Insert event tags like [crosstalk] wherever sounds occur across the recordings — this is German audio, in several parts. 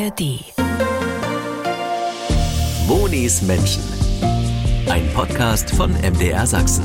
ARD. Monis Menschen. Ein Podcast von MDR Sachsen.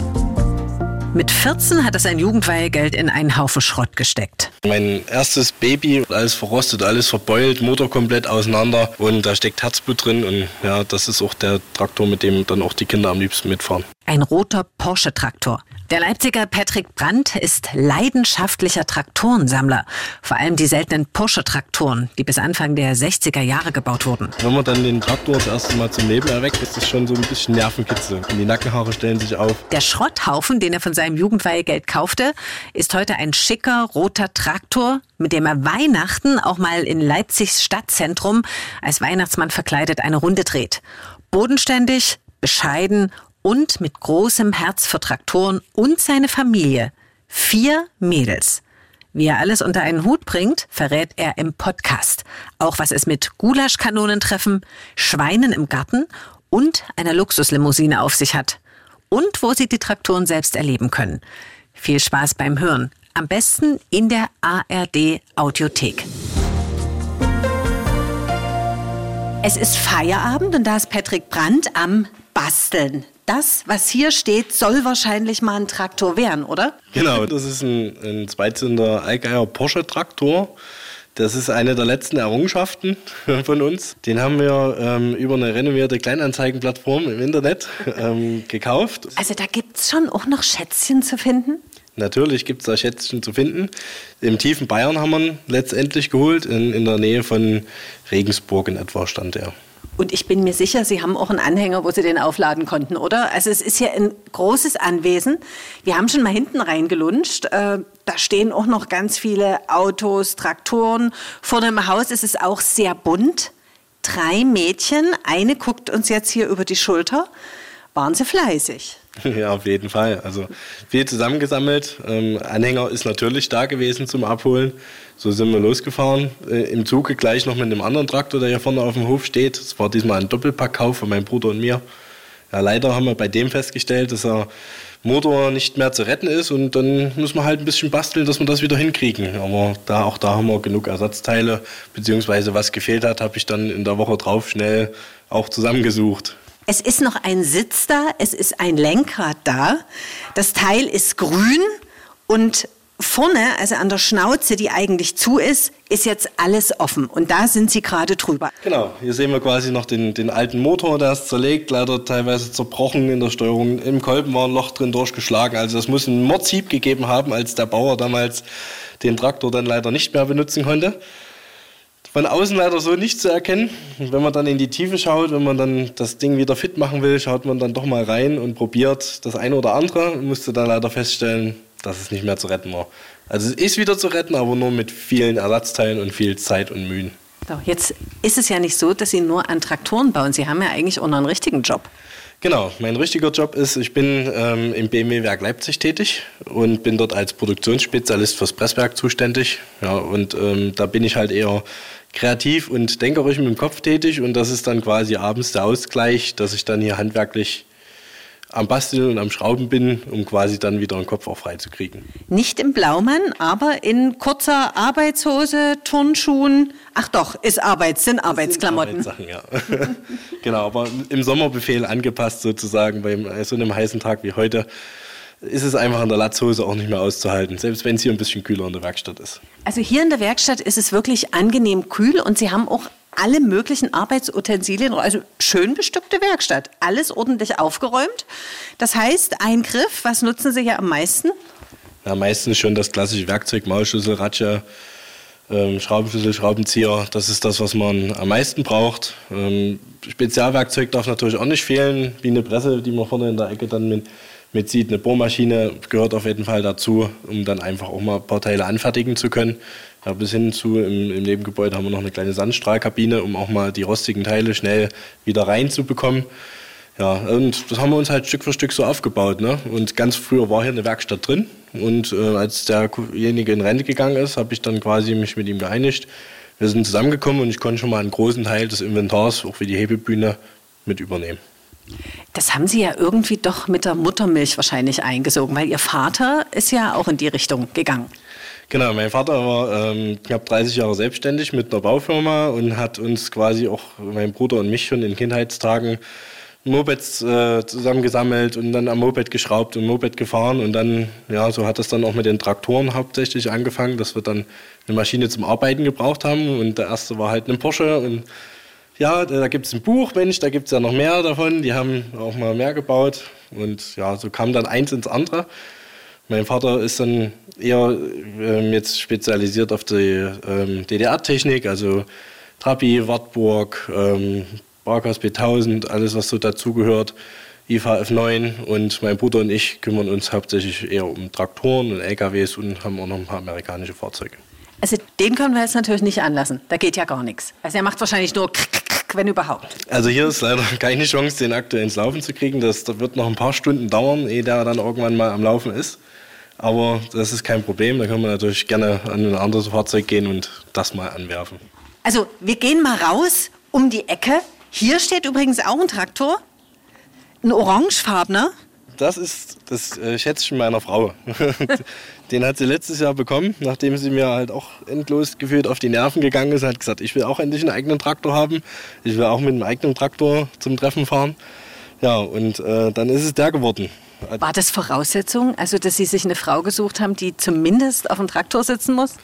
Mit 14 hat er sein Jugendweihegeld in einen Haufen Schrott gesteckt. Mein erstes Baby, alles verrostet, alles verbeult, Motor komplett auseinander und da steckt Herzblut drin und ja, das ist auch der Traktor, mit dem dann auch die Kinder am liebsten mitfahren. Ein roter Porsche-Traktor. Der Leipziger Patrick Brandt ist leidenschaftlicher Traktorensammler. Vor allem die seltenen Porsche-Traktoren, die bis Anfang der 60er Jahre gebaut wurden. Wenn man dann den Traktor das erste Mal zum Leben erweckt, ist das schon so ein bisschen Nervenkitzel. Und die Nackenhaare stellen sich auf. Der Schrotthaufen, den er von seinem Jugendweihegeld kaufte, ist heute ein schicker roter Traktor, mit dem er Weihnachten auch mal in Leipzigs Stadtzentrum als Weihnachtsmann verkleidet eine Runde dreht. Bodenständig, bescheiden und mit großem Herz für Traktoren und seine Familie. Vier Mädels. Wie er alles unter einen Hut bringt, verrät er im Podcast. Auch was es mit Gulaschkanonentreffen, Schweinen im Garten und einer Luxuslimousine auf sich hat. Und wo Sie die Traktoren selbst erleben können. Viel Spaß beim Hören. Am besten in der ARD Audiothek. Es ist Feierabend und da ist Patrick Brandt am Basteln. Das, was hier steht, soll wahrscheinlich mal ein Traktor werden, oder? Genau, das ist ein, ein Zweizylinder Allgeier Porsche Traktor. Das ist eine der letzten Errungenschaften [laughs] von uns. Den haben wir ähm, über eine renovierte Kleinanzeigenplattform im Internet [laughs] ähm, gekauft. Also da gibt es schon auch noch Schätzchen zu finden? Natürlich gibt es da Schätzchen zu finden. Im tiefen Bayern haben wir ihn letztendlich geholt. In, in der Nähe von Regensburg in etwa stand er. Und ich bin mir sicher, Sie haben auch einen Anhänger, wo Sie den aufladen konnten, oder? Also es ist ja ein großes Anwesen. Wir haben schon mal hinten reingelunscht. Äh, da stehen auch noch ganz viele Autos, Traktoren. Vorne im Haus ist es auch sehr bunt. Drei Mädchen, eine guckt uns jetzt hier über die Schulter. Waren sie fleißig? [laughs] Ja, auf jeden Fall. Also viel zusammengesammelt. Ähm, Anhänger ist natürlich da gewesen zum Abholen. So sind wir losgefahren. Äh, Im Zuge gleich noch mit einem anderen Traktor, der hier vorne auf dem Hof steht. Das war diesmal ein Doppelpackkauf von meinem Bruder und mir. Ja, leider haben wir bei dem festgestellt, dass der Motor nicht mehr zu retten ist und dann müssen wir halt ein bisschen basteln, dass wir das wieder hinkriegen. Aber da, auch da haben wir genug Ersatzteile, beziehungsweise was gefehlt hat, habe ich dann in der Woche drauf schnell auch zusammengesucht. Es ist noch ein Sitz da, es ist ein Lenkrad da. Das Teil ist grün und vorne, also an der Schnauze, die eigentlich zu ist, ist jetzt alles offen. Und da sind Sie gerade drüber. Genau, hier sehen wir quasi noch den, den alten Motor, der ist zerlegt, leider teilweise zerbrochen in der Steuerung. Im Kolben war ein Loch drin durchgeschlagen. Also das muss ein Mordshieb gegeben haben, als der Bauer damals den Traktor dann leider nicht mehr benutzen konnte von außen leider so nicht zu erkennen. wenn man dann in die Tiefe schaut, wenn man dann das Ding wieder fit machen will, schaut man dann doch mal rein und probiert das eine oder andere und musste dann leider feststellen, dass es nicht mehr zu retten war. Also es ist wieder zu retten, aber nur mit vielen Ersatzteilen und viel Zeit und Mühen. So, jetzt ist es ja nicht so, dass Sie nur an Traktoren bauen. Sie haben ja eigentlich auch noch einen richtigen Job. Genau, mein richtiger Job ist, ich bin ähm, im BMW-Werk Leipzig tätig und bin dort als Produktionsspezialist fürs Presswerk zuständig. Ja, und ähm, da bin ich halt eher kreativ und denkerisch mit dem Kopf tätig und das ist dann quasi abends der Ausgleich, dass ich dann hier handwerklich am Basteln und am Schrauben bin, um quasi dann wieder den Kopf auch frei zu kriegen. Nicht im Blaumann, aber in kurzer Arbeitshose, Turnschuhen. Ach doch, ist Arbeits, sind Arbeitsklamotten. Sind ja. [laughs] genau, aber im Sommerbefehl angepasst sozusagen bei so einem heißen Tag wie heute ist es einfach in der Latzhose auch nicht mehr auszuhalten, selbst wenn es hier ein bisschen kühler in der Werkstatt ist. Also hier in der Werkstatt ist es wirklich angenehm kühl und Sie haben auch alle möglichen Arbeitsutensilien, also schön bestückte Werkstatt, alles ordentlich aufgeräumt. Das heißt, ein Griff, was nutzen Sie hier am meisten? Ja, meistens schon das klassische Werkzeug, Maulschlüssel, Ratsche, ähm, Schraubenschlüssel, Schraubenzieher, das ist das, was man am meisten braucht. Ähm, Spezialwerkzeug darf natürlich auch nicht fehlen, wie eine Presse, die man vorne in der Ecke dann mit mit sieht. Eine Bohrmaschine gehört auf jeden Fall dazu, um dann einfach auch mal ein paar Teile anfertigen zu können. Ja, bis hin zu im, im, Nebengebäude haben wir noch eine kleine Sandstrahlkabine, um auch mal die rostigen Teile schnell wieder reinzubekommen. Ja, und das haben wir uns halt Stück für Stück so aufgebaut. Ne? Und ganz früher war hier eine Werkstatt drin. Und äh, als derjenige in Rente gegangen ist, habe ich dann quasi mich mit ihm geeinigt. Wir sind zusammengekommen und ich konnte schon mal einen großen Teil des Inventars, auch wie die Hebebühne, mit übernehmen. Das haben Sie ja irgendwie doch mit der Muttermilch wahrscheinlich eingesogen, weil Ihr Vater ist ja auch in die Richtung gegangen. Genau, mein Vater war ähm, knapp 30 Jahre selbstständig mit einer Baufirma und hat uns quasi auch, mein Bruder und mich schon in Kindheitstagen Mopeds äh, zusammengesammelt und dann am Moped geschraubt und Moped gefahren und dann, ja, so hat das dann auch mit den Traktoren hauptsächlich angefangen, dass wir dann eine Maschine zum Arbeiten gebraucht haben und der erste war halt ein Porsche und ja, da gibt es ein Buch, Mensch, da gibt es ja noch mehr davon, die haben auch mal mehr gebaut und ja, so kam dann eins ins andere. Mein Vater ist dann eher ähm, jetzt spezialisiert auf die ähm, DDR-Technik, also Trabi, Wartburg, ähm, Barkas B1000, alles was so dazugehört, IFA F9 und mein Bruder und ich kümmern uns hauptsächlich eher um Traktoren und LKWs und haben auch noch ein paar amerikanische Fahrzeuge. Also den können wir jetzt natürlich nicht anlassen. Da geht ja gar nichts. Also er macht wahrscheinlich nur wenn überhaupt. Also hier ist leider [laughs] keine Chance, den aktuell ins Laufen zu kriegen. Das, das wird noch ein paar Stunden dauern, ehe der dann irgendwann mal am Laufen ist. Aber das ist kein Problem. Da können wir natürlich gerne an ein anderes Fahrzeug gehen und das mal anwerfen. Also wir gehen mal raus um die Ecke hier steht übrigens auch ein Traktor. Ein orangefarbener. Das ist das äh, Schätzchen meiner Frau. [laughs] Den hat sie letztes Jahr bekommen, nachdem sie mir halt auch endlos gefühlt auf die Nerven gegangen ist. Hat gesagt, ich will auch endlich einen eigenen Traktor haben. Ich will auch mit einem eigenen Traktor zum Treffen fahren. Ja, und äh, dann ist es der geworden. War das Voraussetzung, also dass Sie sich eine Frau gesucht haben, die zumindest auf dem Traktor sitzen muss?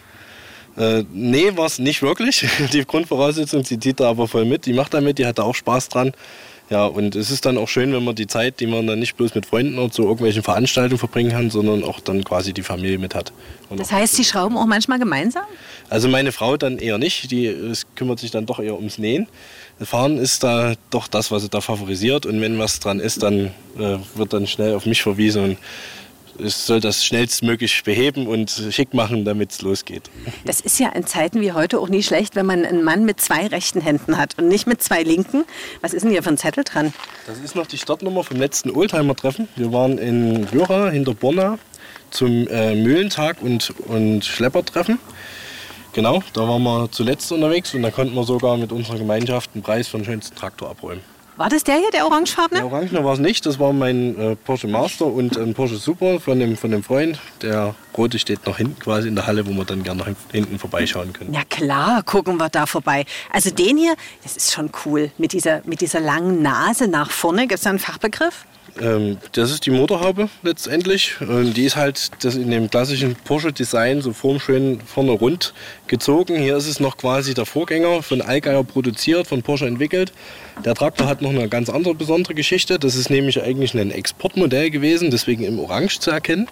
Äh, nee, war es nicht wirklich. [laughs] Die Grundvoraussetzung, sie zieht da aber voll mit. Die macht damit, die hat da auch Spaß dran. Ja, und es ist dann auch schön, wenn man die Zeit, die man dann nicht bloß mit Freunden oder zu irgendwelchen Veranstaltungen verbringen kann, sondern auch dann quasi die Familie mit hat. Und das heißt, Sie schrauben auch manchmal gemeinsam? Also meine Frau dann eher nicht, die kümmert sich dann doch eher ums Nähen. Das Fahren ist da doch das, was sie da favorisiert und wenn was dran ist, dann äh, wird dann schnell auf mich verwiesen und es soll das schnellstmöglich beheben und schick machen, damit es losgeht. Das ist ja in Zeiten wie heute auch nie schlecht, wenn man einen Mann mit zwei rechten Händen hat und nicht mit zwei linken. Was ist denn hier für ein Zettel dran? Das ist noch die Startnummer vom letzten Oldtimer-Treffen. Wir waren in Jura hinter Borna zum äh, Mühlentag und, und Schleppertreffen. Genau, da waren wir zuletzt unterwegs und da konnten wir sogar mit unserer Gemeinschaft einen Preis für den schönsten Traktor abräumen. War das der hier, der orangefarbene? Der orangene war es nicht, das war mein äh, Porsche Master und ein Porsche Super von dem, von dem Freund. Der rote steht noch hinten quasi in der Halle, wo wir dann gerne nach hinten vorbeischauen können. Ja klar, gucken wir da vorbei. Also den hier, das ist schon cool, mit dieser, mit dieser langen Nase nach vorne. Gibt es da einen Fachbegriff? Ähm, das ist die Motorhaube letztendlich. Und die ist halt das in dem klassischen Porsche-Design so formschön vorne rund gezogen. Hier ist es noch quasi der Vorgänger von Allgeier produziert, von Porsche entwickelt. Der Traktor hat noch eine ganz andere besondere Geschichte. Das ist nämlich eigentlich ein Exportmodell gewesen, deswegen im Orange zu erkennen.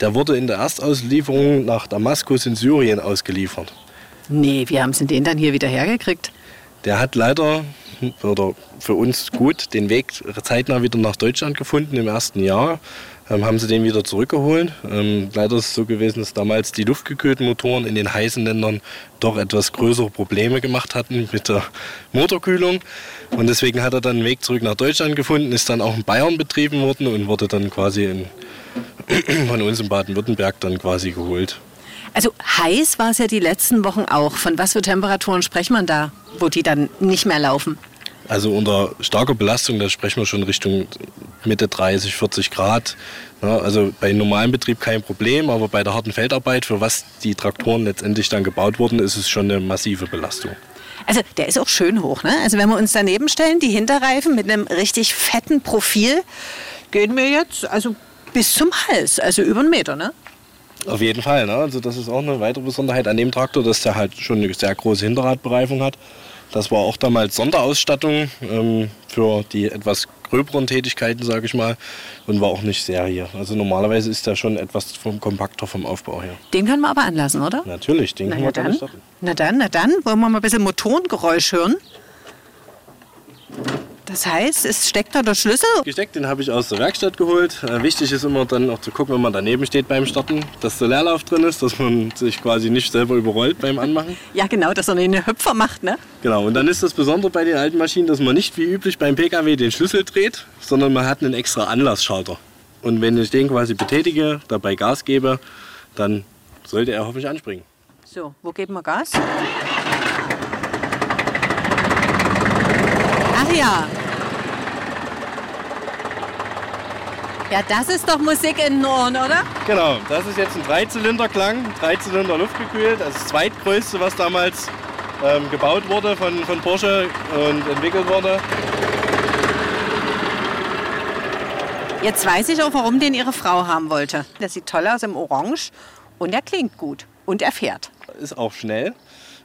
Der wurde in der Erstauslieferung nach Damaskus in Syrien ausgeliefert. Nee, wie haben Sie den dann hier wieder hergekriegt? Der hat leider oder für uns gut den Weg zeitnah wieder nach Deutschland gefunden im ersten Jahr. Ähm, haben sie den wieder zurückgeholt. Ähm, leider ist es so gewesen, dass damals die luftgekühlten Motoren in den heißen Ländern doch etwas größere Probleme gemacht hatten mit der Motorkühlung. Und deswegen hat er dann einen Weg zurück nach Deutschland gefunden, ist dann auch in Bayern betrieben worden und wurde dann quasi in, [clears throat] von uns in Baden-Württemberg dann quasi geholt. Also heiß war es ja die letzten Wochen auch. Von was für Temperaturen spricht man da, wo die dann nicht mehr laufen? Also unter starker Belastung, da sprechen wir schon Richtung Mitte 30, 40 Grad. Ja, also bei normalem Betrieb kein Problem, aber bei der harten Feldarbeit, für was die Traktoren letztendlich dann gebaut wurden, ist es schon eine massive Belastung. Also der ist auch schön hoch. Ne? Also wenn wir uns daneben stellen, die Hinterreifen mit einem richtig fetten Profil, gehen wir jetzt also bis zum Hals, also über einen Meter. Ne? Auf jeden Fall. Ne? Also das ist auch eine weitere Besonderheit an dem Traktor, dass der halt schon eine sehr große Hinterradbereifung hat. Das war auch damals Sonderausstattung ähm, für die etwas gröberen Tätigkeiten, sage ich mal, und war auch nicht Serie. Also normalerweise ist der schon etwas vom kompakter vom Aufbau her. Den können wir aber anlassen, oder? Natürlich, den na können wir dann. Na dann, na dann, wollen wir mal ein bisschen Motorengeräusch hören? Das heißt, es steckt da der Schlüssel? Gesteckt, den habe ich aus der Werkstatt geholt. Äh, wichtig ist immer dann auch zu gucken, wenn man daneben steht beim Starten, dass der Leerlauf drin ist, dass man sich quasi nicht selber überrollt beim Anmachen. Ja, genau, dass man einen Hüpfer macht, ne? Genau, und dann ist das Besondere bei den alten Maschinen, dass man nicht wie üblich beim PKW den Schlüssel dreht, sondern man hat einen extra Anlassschalter. Und wenn ich den quasi betätige, dabei Gas gebe, dann sollte er hoffentlich anspringen. So, wo geben wir Gas? Ach ja, Ja, das ist doch Musik in den Ohren, oder? Genau, das ist jetzt ein Dreizylinderklang, Dreizylinder luftgekühlt, das, das zweitgrößte, was damals ähm, gebaut wurde von, von Porsche und entwickelt wurde. Jetzt weiß ich auch, warum den Ihre Frau haben wollte. Der sieht toll aus im Orange und er klingt gut und er fährt. Ist auch schnell.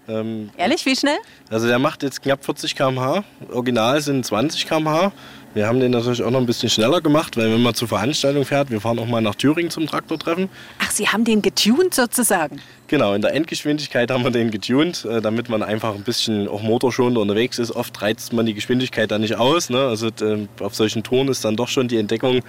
Ähm, Ehrlich, wie schnell? Also der macht jetzt knapp 40 km/h. Original sind 20 km/h. Wir haben den natürlich auch noch ein bisschen schneller gemacht, weil wenn man zur Veranstaltung fährt, wir fahren auch mal nach Thüringen zum Traktortreffen. Ach, Sie haben den getuned sozusagen? Genau, in der Endgeschwindigkeit haben wir den getuned, äh, damit man einfach ein bisschen auch motorschonender unterwegs ist. Oft reizt man die Geschwindigkeit dann nicht aus. Ne? Also äh, auf solchen Touren ist dann doch schon die Entdeckung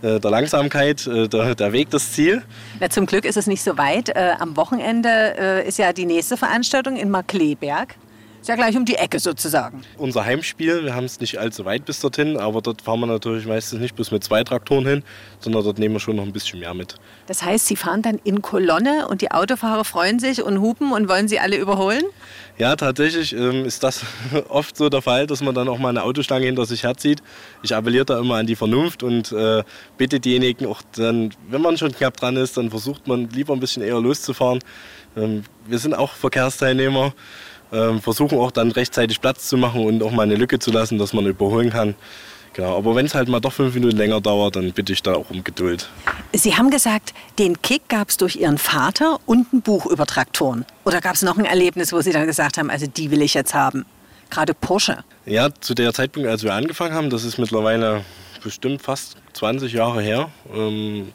äh, der Langsamkeit, der, der, Weg das Ziel. Ja, zum Glück ist es nicht so weit. Äh, am Wochenende äh, ist ja die nächste Veranstaltung in Markleberg. Ist ja gleich um die Ecke sozusagen. Unser Heimspiel, wir haben es nicht allzu weit bis dorthin, aber dort fahren wir natürlich meistens nicht bloß mit zwei Traktoren hin, sondern dort nehmen wir schon noch ein bisschen mehr mit. Das heißt, Sie fahren dann in Kolonne und die Autofahrer freuen sich und hupen und wollen Sie alle überholen? Ja, tatsächlich ähm, ist das [laughs] oft so der Fall, dass man dann auch mal eine Autostange hinter sich herzieht. Ich appelliere da immer an die Vernunft und äh, bitte diejenigen auch dann, wenn man schon knapp dran ist, dann versucht man lieber ein bisschen eher loszufahren. Ähm, wir sind auch Verkehrsteilnehmer versuchen auch dann rechtzeitig Platz zu machen und auch mal eine Lücke zu lassen, dass man überholen kann. Genau, aber wenn es halt mal doch fünf Minuten länger dauert, dann bitte ich da auch um Geduld. Sie haben gesagt, den Kick gab es durch Ihren Vater und ein Buch über Traktoren. Oder gab es noch ein Erlebnis, wo Sie dann gesagt haben, also die will ich jetzt haben? Gerade Porsche. Ja, zu der Zeitpunkt, als wir angefangen haben, das ist mittlerweile bestimmt fast 20 Jahre her. Ähm,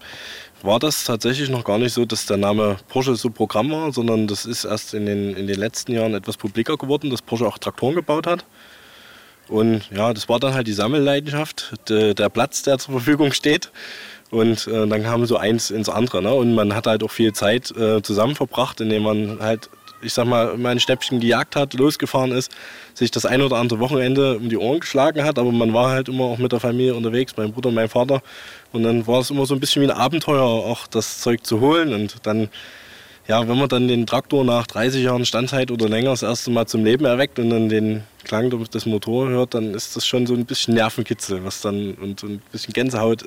war das tatsächlich noch gar nicht so, dass der Name Porsche so Programm war, sondern das ist erst in den, in den letzten Jahren etwas publiker geworden, dass Porsche auch Traktoren gebaut hat. Und ja, das war dann halt die Sammelleidenschaft, de, der Platz, der zur Verfügung steht. Und äh, dann kam so eins ins andere. Ne? Und man hat halt auch viel Zeit äh, zusammen verbracht, indem man halt ich sag mal, mein Schnäppchen gejagt hat, losgefahren ist, sich das ein oder andere Wochenende um die Ohren geschlagen hat, aber man war halt immer auch mit der Familie unterwegs, mein Bruder und mein Vater. Und dann war es immer so ein bisschen wie ein Abenteuer, auch das Zeug zu holen. Und dann, ja, wenn man dann den Traktor nach 30 Jahren Standzeit oder länger das erste Mal zum Leben erweckt und dann den Klang des Motors hört, dann ist das schon so ein bisschen Nervenkitzel, was dann und, und ein bisschen Gänsehaut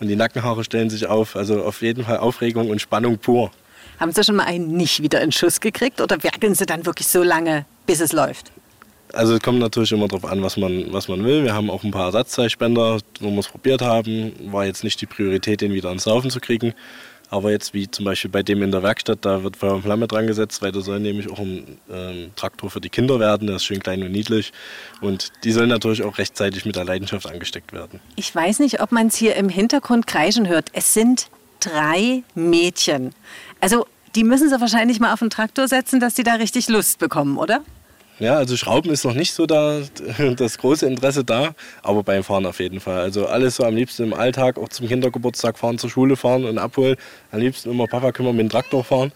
und die Nackenhaare stellen sich auf. Also auf jeden Fall Aufregung und Spannung pur. Haben Sie schon mal einen nicht wieder in Schuss gekriegt oder werkeln Sie dann wirklich so lange, bis es läuft? Also es kommt natürlich immer darauf an, was man, was man will. Wir haben auch ein paar Ersatzteilspender, wo wir es probiert haben. War jetzt nicht die Priorität, den wieder ans Laufen zu kriegen. Aber jetzt wie zum Beispiel bei dem in der Werkstatt, da wird Feuer und Flamme dran gesetzt, weil da soll nämlich auch ein ähm, Traktor für die Kinder werden, der ist schön klein und niedlich. Und die sollen natürlich auch rechtzeitig mit der Leidenschaft angesteckt werden. Ich weiß nicht, ob man es hier im Hintergrund kreischen hört. Es sind drei Mädchen. Also die müssen sie wahrscheinlich mal auf den Traktor setzen, dass sie da richtig Lust bekommen, oder? Ja, also Schrauben ist noch nicht so da, [laughs] das große Interesse da, aber beim Fahren auf jeden Fall. Also alles so am liebsten im Alltag, auch zum Kindergeburtstag fahren, zur Schule fahren und abholen. Am liebsten immer Papa wir mit dem Traktor fahren.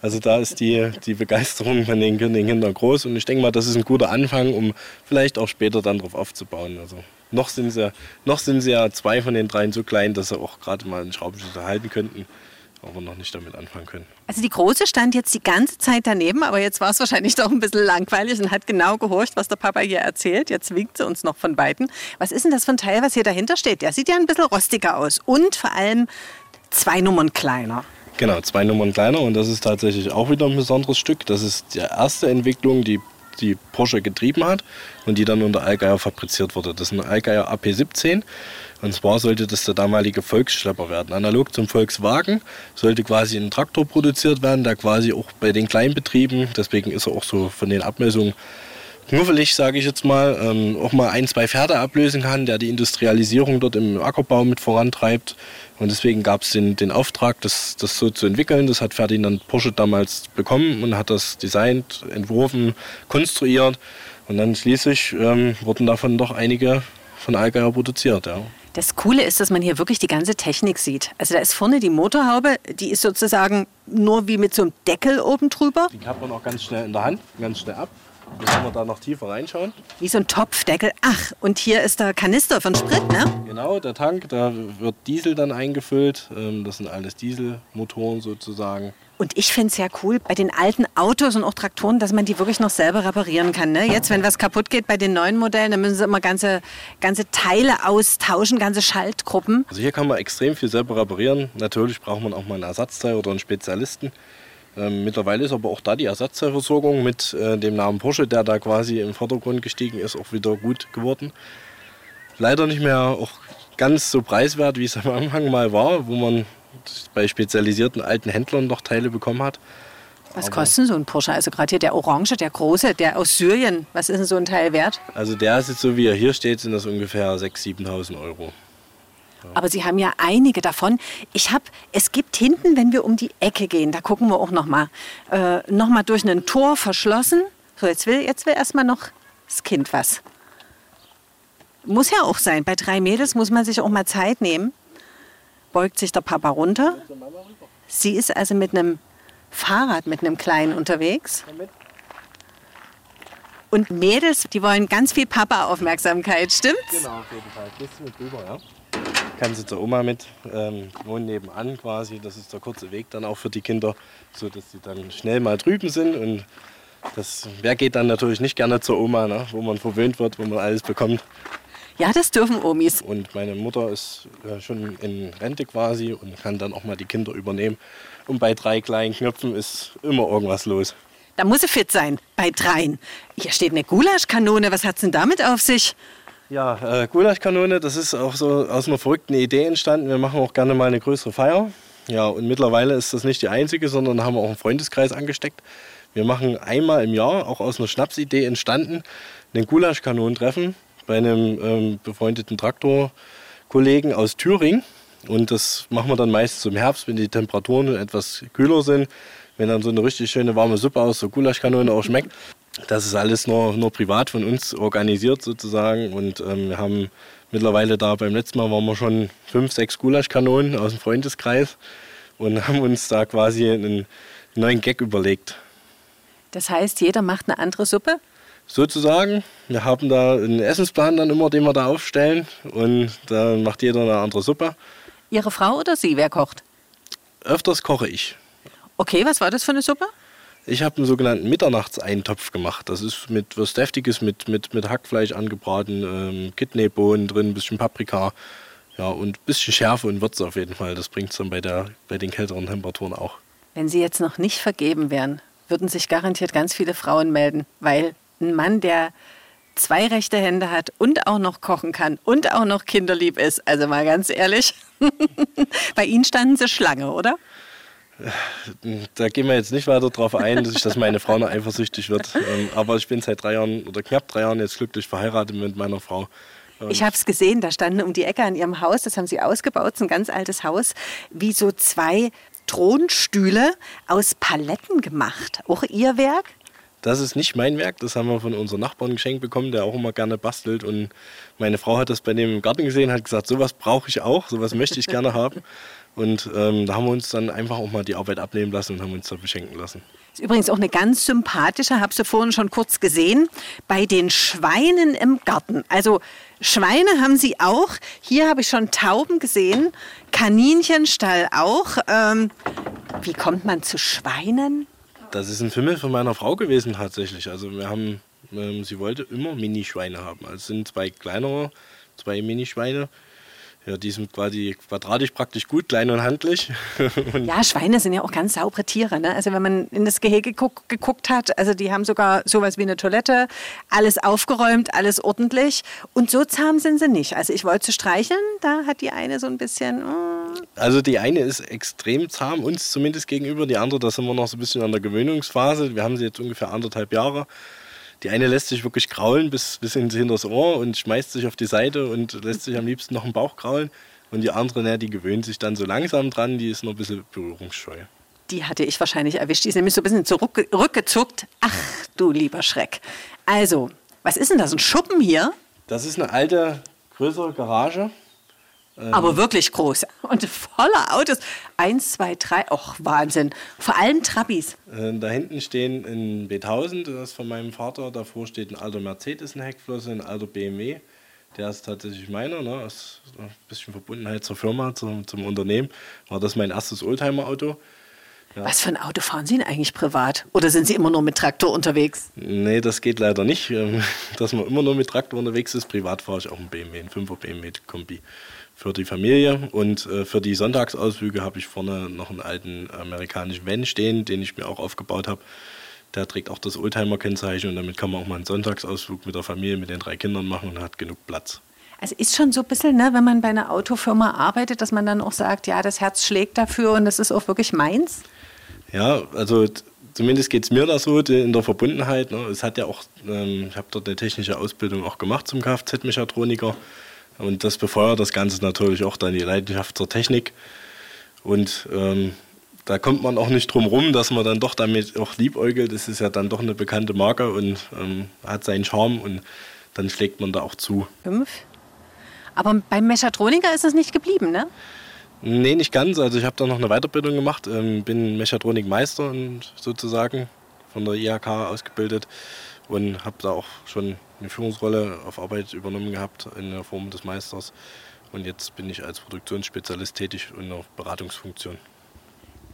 Also da ist die, die Begeisterung von den, den Kindern groß und ich denke mal, das ist ein guter Anfang, um vielleicht auch später dann darauf aufzubauen. Also noch sind, sie, noch sind sie ja zwei von den dreien so klein, dass sie auch gerade mal einen Schraubenschlüssel halten könnten aber noch nicht damit anfangen können. Also die Große stand jetzt die ganze Zeit daneben, aber jetzt war es wahrscheinlich doch ein bisschen langweilig und hat genau gehorcht, was der Papa hier erzählt. Jetzt winkt sie uns noch von beiden. Was ist denn das für ein Teil, was hier dahinter steht? Der sieht ja ein bisschen rostiger aus und vor allem zwei Nummern kleiner. Genau, zwei Nummern kleiner und das ist tatsächlich auch wieder ein besonderes Stück. Das ist die erste Entwicklung, die die Porsche getrieben hat und die dann unter Allgeier fabriziert wurde. Das ist ein Allgeier AP17 und zwar sollte das der damalige Volksschlepper werden. Analog zum Volkswagen sollte quasi ein Traktor produziert werden, der quasi auch bei den Kleinbetrieben, deswegen ist er auch so von den Abmessungen knuffelig, sage ich jetzt mal, ähm, auch mal ein, zwei Pferde ablösen kann, der die Industrialisierung dort im Ackerbau mit vorantreibt. Und deswegen gab es den, den Auftrag, das, das so zu entwickeln. Das hat Ferdinand Porsche damals bekommen und hat das designt, entworfen, konstruiert. Und dann schließlich ähm, wurden davon doch einige von Allgeier produziert. Ja. Das Coole ist, dass man hier wirklich die ganze Technik sieht. Also da ist vorne die Motorhaube, die ist sozusagen nur wie mit so einem Deckel oben drüber. Die hat man auch ganz schnell in der Hand, ganz schnell ab. Müssen wir da noch tiefer reinschauen. Wie so ein Topfdeckel. Ach, und hier ist der Kanister von Sprit, ne? Genau, der Tank, da wird Diesel dann eingefüllt. Ähm, das sind alles Dieselmotoren sozusagen. Und ich finde es ja cool bei den alten Autos und auch Traktoren, dass man die wirklich noch selber reparieren kann. Ne? Jetzt, wenn was kaputt geht bei den neuen Modellen, dann müssen sie immer ganze, ganze Teile austauschen, ganze Schaltgruppen. Also hier kann man extrem viel selber reparieren. Natürlich braucht man auch mal ein Ersatzteil oder einen Spezialisten. Ähm, mittlerweile ist aber auch da die Ersatzteilversorgung mit äh, dem Namen Porsche, der da quasi im Vordergrund gestiegen ist, auch wieder gut geworden. Leider nicht mehr auch ganz so preiswert, wie es am Anfang mal war, wo man bei spezialisierten alten Händlern noch Teile bekommen hat. Was Aber kostet so ein Porsche? Also gerade hier der orange, der große, der aus Syrien. Was ist denn so ein Teil wert? Also der ist jetzt so, wie er hier steht, sind das ungefähr 6.000, 7.000 Euro. Ja. Aber Sie haben ja einige davon. Ich habe, es gibt hinten, wenn wir um die Ecke gehen, da gucken wir auch noch mal, äh, noch mal durch ein Tor verschlossen. So, jetzt will, jetzt will erstmal noch das Kind was. Muss ja auch sein. Bei drei Mädels muss man sich auch mal Zeit nehmen beugt sich der Papa runter. Sie ist also mit einem Fahrrad, mit einem Kleinen unterwegs. Und Mädels, die wollen ganz viel Papa-Aufmerksamkeit, stimmt's? Genau, auf jeden Fall. Gehst du mit rüber, ja? Kann sie zur Oma mit, ähm, wohnen nebenan quasi. Das ist der kurze Weg dann auch für die Kinder, sodass sie dann schnell mal drüben sind. Und das, wer geht dann natürlich nicht gerne zur Oma, ne? wo man verwöhnt wird, wo man alles bekommt. Ja, das dürfen Omis. Und meine Mutter ist schon in Rente quasi und kann dann auch mal die Kinder übernehmen. Und bei drei kleinen Knöpfen ist immer irgendwas los. Da muss sie fit sein, bei dreien. Hier steht eine Gulaschkanone. Was hat es denn damit auf sich? Ja, äh, Gulaschkanone, das ist auch so aus einer verrückten Idee entstanden. Wir machen auch gerne mal eine größere Feier. Ja, und mittlerweile ist das nicht die einzige, sondern haben wir auch einen Freundeskreis angesteckt. Wir machen einmal im Jahr, auch aus einer Schnapsidee entstanden, einen Gulaschkanonentreffen bei einem ähm, befreundeten Traktorkollegen aus Thüringen. Und das machen wir dann meistens im Herbst, wenn die Temperaturen etwas kühler sind. Wenn dann so eine richtig schöne warme Suppe aus der Gulaschkanone auch schmeckt. Das ist alles nur, nur privat von uns organisiert sozusagen. Und ähm, wir haben mittlerweile da, beim letzten Mal waren wir schon fünf, sechs Gulaschkanonen aus dem Freundeskreis und haben uns da quasi einen neuen Gag überlegt. Das heißt, jeder macht eine andere Suppe? Sozusagen. Wir haben da einen Essensplan dann immer, den wir da aufstellen und da macht jeder eine andere Suppe. Ihre Frau oder Sie, wer kocht? Öfters koche ich. Okay, was war das für eine Suppe? Ich habe einen sogenannten Mitternachtseintopf gemacht. Das ist mit was Deftiges, mit, mit, mit Hackfleisch angebraten, ähm, Kidneybohnen drin, ein bisschen Paprika ja, und ein bisschen Schärfe und Würze auf jeden Fall. Das bringt es dann bei, der, bei den kälteren Temperaturen auch. Wenn Sie jetzt noch nicht vergeben wären, würden sich garantiert ganz viele Frauen melden, weil ein Mann, der zwei rechte Hände hat und auch noch kochen kann und auch noch kinderlieb ist. Also mal ganz ehrlich, [laughs] bei Ihnen standen Sie Schlange, oder? Da gehen wir jetzt nicht weiter darauf ein, dass, ich, dass meine Frau noch eifersüchtig wird. Ähm, aber ich bin seit drei Jahren oder knapp drei Jahren jetzt glücklich verheiratet mit meiner Frau. Ich habe es gesehen, da standen um die Ecke an ihrem Haus, das haben sie ausgebaut, so ein ganz altes Haus, wie so zwei Thronstühle aus Paletten gemacht. Auch ihr Werk? Das ist nicht mein Werk, das haben wir von unserem Nachbarn geschenkt bekommen, der auch immer gerne bastelt. Und meine Frau hat das bei dem im Garten gesehen, hat gesagt, sowas brauche ich auch, sowas möchte ich gerne haben. Und ähm, da haben wir uns dann einfach auch mal die Arbeit abnehmen lassen und haben uns da beschenken lassen. Das ist übrigens auch eine ganz sympathische, habe sie vorhin schon kurz gesehen, bei den Schweinen im Garten. Also Schweine haben sie auch. Hier habe ich schon Tauben gesehen, Kaninchenstall auch. Ähm, wie kommt man zu Schweinen? Das ist ein Fimmel von meiner Frau gewesen tatsächlich. Also wir haben, ähm, sie wollte immer Minischweine haben. Also es sind zwei kleinere, zwei Minischweine. Ja, die sind quasi quadratisch praktisch gut, klein und handlich. [laughs] und ja, Schweine sind ja auch ganz saubere Tiere. Ne? Also wenn man in das Gehege guck, geguckt hat, also die haben sogar sowas wie eine Toilette, alles aufgeräumt, alles ordentlich. Und so zahm sind sie nicht. Also ich wollte sie streicheln, da hat die eine so ein bisschen... Mm. Also die eine ist extrem zahm, uns zumindest gegenüber. Die andere, da sind wir noch so ein bisschen an der Gewöhnungsphase. Wir haben sie jetzt ungefähr anderthalb Jahre. Die eine lässt sich wirklich kraulen bis, bis hinter das Ohr und schmeißt sich auf die Seite und lässt sich am liebsten noch im Bauch kraulen. Und die andere, na, die gewöhnt sich dann so langsam dran, die ist noch ein bisschen berührungsscheu. Die hatte ich wahrscheinlich erwischt. Die ist nämlich so ein bisschen zurückgezuckt. Ach, du lieber Schreck. Also, was ist denn das? Ein Schuppen hier? Das ist eine alte, größere Garage. Ähm, Aber wirklich groß und voller Autos. Eins, zwei, drei, ach Wahnsinn. Vor allem Trabis. Äh, da hinten stehen ein B1000, das ist von meinem Vater. Davor steht ein alter Mercedes, eine Heckflosse, ein alter BMW. Der ist tatsächlich meiner, ne? Aus ein bisschen Verbundenheit zur Firma, zum, zum Unternehmen. War das mein erstes Oldtimer-Auto. Ja. Was für ein Auto fahren Sie denn eigentlich privat? Oder sind Sie immer nur mit Traktor unterwegs? Nee, das geht leider nicht, [laughs] ähm, dass man immer nur mit Traktor unterwegs ist. Privat fahre ich auch ein BMW, ein 5er BMW Kombi für die Familie. Und äh, für die Sonntagsausflüge habe ich vorne noch einen alten amerikanischen Van stehen, den ich mir auch aufgebaut habe. Der trägt auch das Oldtimer-Kennzeichen und damit kann man auch mal einen Sonntagsausflug mit der Familie, mit den drei Kindern machen und hat genug Platz. Also ist schon so ein bisschen, ne, wenn man bei einer Autofirma arbeitet, dass man dann auch sagt, ja, das Herz schlägt dafür und das ist auch wirklich meins? Ja, also zumindest geht es mir da so in der Verbundenheit. Ne. Es hat ja auch, ähm, ich habe dort eine technische Ausbildung auch gemacht zum Kfz-Mechatroniker. Und das befeuert das Ganze natürlich auch dann die Leidenschaft zur Technik. Und ähm, da kommt man auch nicht drum rum, dass man dann doch damit auch liebäugelt. Es ist ja dann doch eine bekannte Marke und ähm, hat seinen Charme und dann schlägt man da auch zu. Fünf. Aber beim Mechatroniker ist es nicht geblieben, ne? Nee, nicht ganz. Also ich habe da noch eine Weiterbildung gemacht, ähm, bin Mechatronikmeister sozusagen von der IHK ausgebildet und habe da auch schon eine Führungsrolle auf Arbeit übernommen gehabt in der Form des Meisters. Und jetzt bin ich als Produktionsspezialist tätig in der Beratungsfunktion.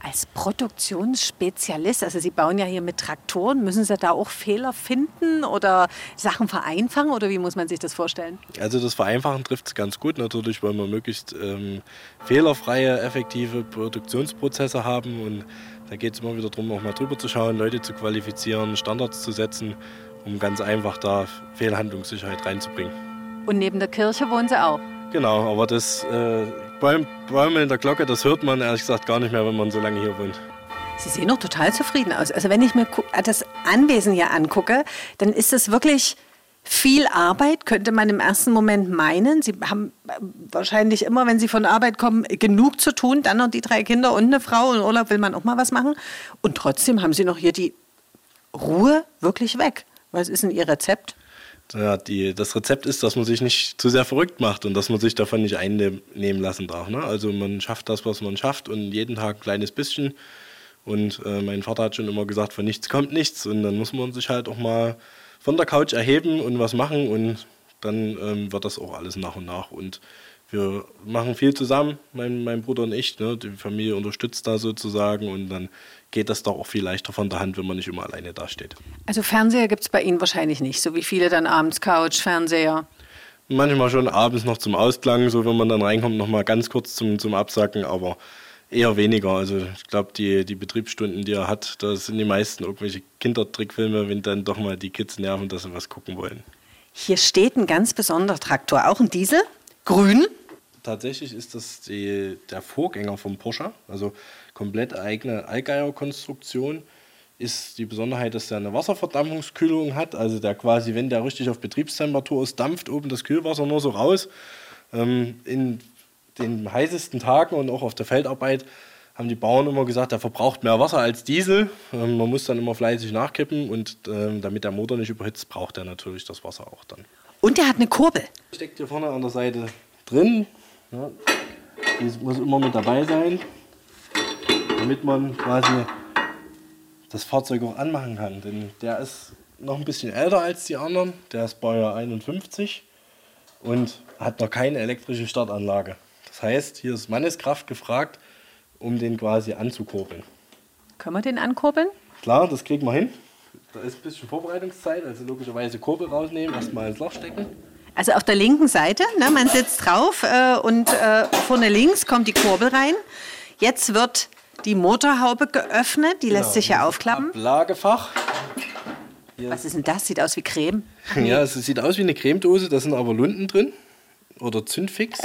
Als Produktionsspezialist, also Sie bauen ja hier mit Traktoren, müssen Sie da auch Fehler finden oder Sachen vereinfachen oder wie muss man sich das vorstellen? Also das Vereinfachen trifft es ganz gut. Natürlich wollen wir möglichst ähm, fehlerfreie, effektive Produktionsprozesse haben und da geht es immer wieder darum, auch mal drüber zu schauen, Leute zu qualifizieren, Standards zu setzen, um ganz einfach da Fehlhandlungssicherheit reinzubringen. Und neben der Kirche wohnen Sie auch? Genau, aber das äh, Bäume in der Glocke, das hört man ehrlich gesagt gar nicht mehr, wenn man so lange hier wohnt. Sie sehen doch total zufrieden aus. Also wenn ich mir das Anwesen hier angucke, dann ist es wirklich viel Arbeit, könnte man im ersten Moment meinen. Sie haben wahrscheinlich immer, wenn Sie von Arbeit kommen, genug zu tun. Dann noch die drei Kinder und eine Frau. In Urlaub will man auch mal was machen. Und trotzdem haben Sie noch hier die Ruhe wirklich weg. Was ist denn Ihr Rezept? ja, die, das Rezept ist, dass man sich nicht zu sehr verrückt macht und dass man sich davon nicht einnehmen lassen darf. Ne? Also man schafft das, was man schafft und jeden Tag ein kleines bisschen. Und äh, mein Vater hat schon immer gesagt, von nichts kommt nichts. Und dann muss man sich halt auch mal von der Couch erheben und was machen und dann ähm, wird das auch alles nach und nach. Und wir machen viel zusammen, mein, mein Bruder und ich. Ne? Die Familie unterstützt da sozusagen und dann geht das doch auch viel leichter von der Hand, wenn man nicht immer alleine dasteht. Also Fernseher gibt es bei Ihnen wahrscheinlich nicht, so wie viele dann abends Couch, Fernseher. Manchmal schon abends noch zum Ausklang, so wenn man dann reinkommt, noch mal ganz kurz zum, zum Absacken, aber eher weniger. Also ich glaube, die, die Betriebsstunden, die er hat, da sind die meisten irgendwelche Kindertrickfilme, wenn dann doch mal die Kids nerven, dass sie was gucken wollen. Hier steht ein ganz besonderer Traktor, auch ein Diesel, grün. Tatsächlich ist das die, der Vorgänger vom Porsche, also komplett eigene Allgeier-Konstruktion. Ist die Besonderheit, dass der eine Wasserverdampfungskühlung hat, also der quasi, wenn der richtig auf Betriebstemperatur ist, dampft oben das Kühlwasser nur so raus. Ähm, in den heißesten Tagen und auch auf der Feldarbeit haben die Bauern immer gesagt, der verbraucht mehr Wasser als Diesel. Ähm, man muss dann immer fleißig nachkippen und ähm, damit der Motor nicht überhitzt, braucht er natürlich das Wasser auch dann. Und der hat eine Kurbel. Steckt hier vorne an der Seite drin. Ja, die muss immer mit dabei sein damit man quasi das Fahrzeug auch anmachen kann. Denn der ist noch ein bisschen älter als die anderen. Der ist Baujahr 51 und hat noch keine elektrische Startanlage. Das heißt, hier ist Manneskraft gefragt, um den quasi anzukurbeln. Können wir den ankurbeln? Klar, das kriegen wir hin. Da ist ein bisschen Vorbereitungszeit, also logischerweise Kurbel rausnehmen, erstmal ins Loch stecken. Also auf der linken Seite, ne, man sitzt drauf äh, und äh, vorne links kommt die Kurbel rein. Jetzt wird die Motorhaube geöffnet, die genau, lässt sich ja aufklappen. Ablagefach. Hier. Was ist denn das? Sieht aus wie Creme. [laughs] Ja, es sieht aus wie eine Cremedose, da sind aber Lunden drin oder Zündfix.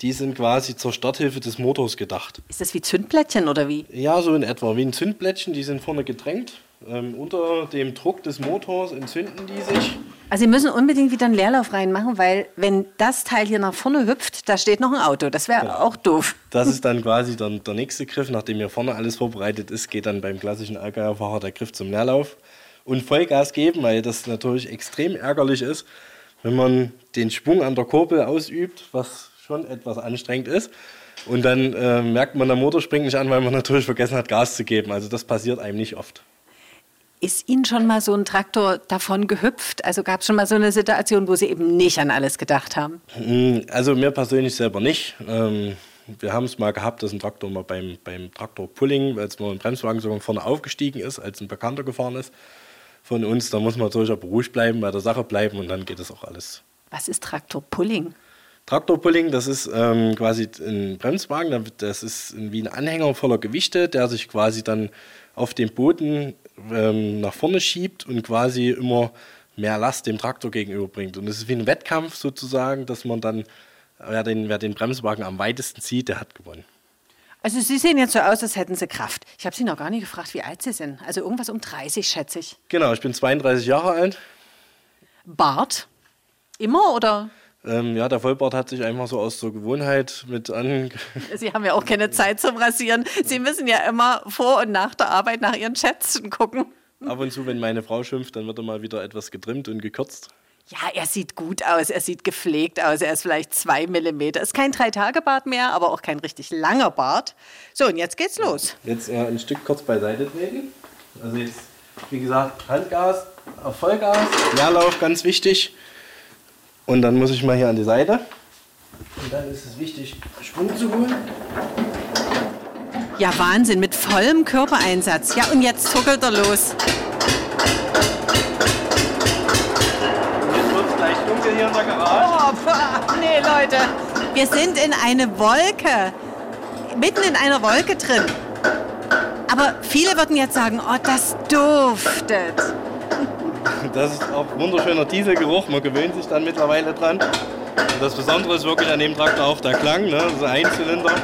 Die sind quasi zur Starthilfe des Motors gedacht. Ist das wie Zündplättchen oder wie? Ja, so in etwa. Wie ein Zündplättchen, die sind vorne gedrängt. Ähm, unter dem Druck des Motors entzünden die sich. Also Sie müssen unbedingt wieder einen Leerlauf reinmachen, weil wenn das Teil hier nach vorne hüpft, da steht noch ein Auto. Das wäre genau. auch doof. Das ist dann quasi der, der nächste Griff. Nachdem hier vorne alles vorbereitet ist, geht dann beim klassischen Allgäuerfahrer der Griff zum Leerlauf. Und Vollgas geben, weil das natürlich extrem ärgerlich ist, wenn man den Schwung an der Kurbel ausübt, was schon etwas anstrengend ist. Und dann äh, merkt man, der Motor springt nicht an, weil man natürlich vergessen hat, Gas zu geben. Also das passiert einem nicht oft. Ist Ihnen schon mal so ein Traktor davon gehüpft? Also gab es schon mal so eine Situation, wo Sie eben nicht an alles gedacht haben? Hm, also mir persönlich selber nicht. Ähm, Wir haben es mal gehabt, dass ein Traktor mal beim, beim Traktor Pulling, als mal ein Bremswagen sogar vorne aufgestiegen ist, als ein Bekannter gefahren ist von uns, da muss man natürlich auch beruhigt bleiben, bei der Sache bleiben und dann geht es auch alles. Was ist Traktor Pulling? Traktorpulling, das ist ähm, quasi ein Bremswagen, das ist wie ein Anhänger voller Gewichte, der sich quasi dann auf dem Boden ähm, nach vorne schiebt und quasi immer mehr Last dem Traktor gegenüberbringt. Und es ist wie ein Wettkampf sozusagen, dass man dann, wer den, wer den Bremswagen am weitesten zieht, der hat gewonnen. Also Sie sehen jetzt so aus, als hätten Sie Kraft. Ich habe Sie noch gar nicht gefragt, wie alt Sie sind. Also irgendwas um 30, schätze ich. Genau, ich bin 32 Jahre alt. Bart? Immer oder? Ähm, ja, der Vollbart hat sich einfach so aus der Gewohnheit mit an. Sie haben ja auch keine Zeit zum Rasieren. Sie müssen ja immer vor und nach der Arbeit nach Ihren Schätzen gucken. Ab und zu, wenn meine Frau schimpft, dann wird er mal wieder etwas getrimmt und gekürzt. Ja, er sieht gut aus, er sieht gepflegt aus, er ist vielleicht zwei Millimeter. Ist kein Drei-Tage-Bart mehr, aber auch kein richtig langer Bart. So, und jetzt geht's los. Jetzt äh, ein Stück kurz beiseite treten. Also jetzt, wie gesagt, Handgas auf Vollgas, Leerlauf ganz wichtig. Und dann muss ich mal hier an die Seite. Und dann ist es wichtig, Schwung zu holen. Ja, Wahnsinn, mit vollem Körpereinsatz. Ja, und jetzt zuckelt er los. Jetzt wird es gleich dunkel hier in der Garage. Oh, pah, nee, Leute, wir sind in eine Wolke. Mitten in einer Wolke drin. Aber viele würden jetzt sagen, oh, das duftet. Das ist auch wunderschöner Dieselgeruch. Man gewöhnt sich dann mittlerweile dran. Und das Besondere ist wirklich an dem Traktor auch der Klang. Ne? Das ist ein Zylinder.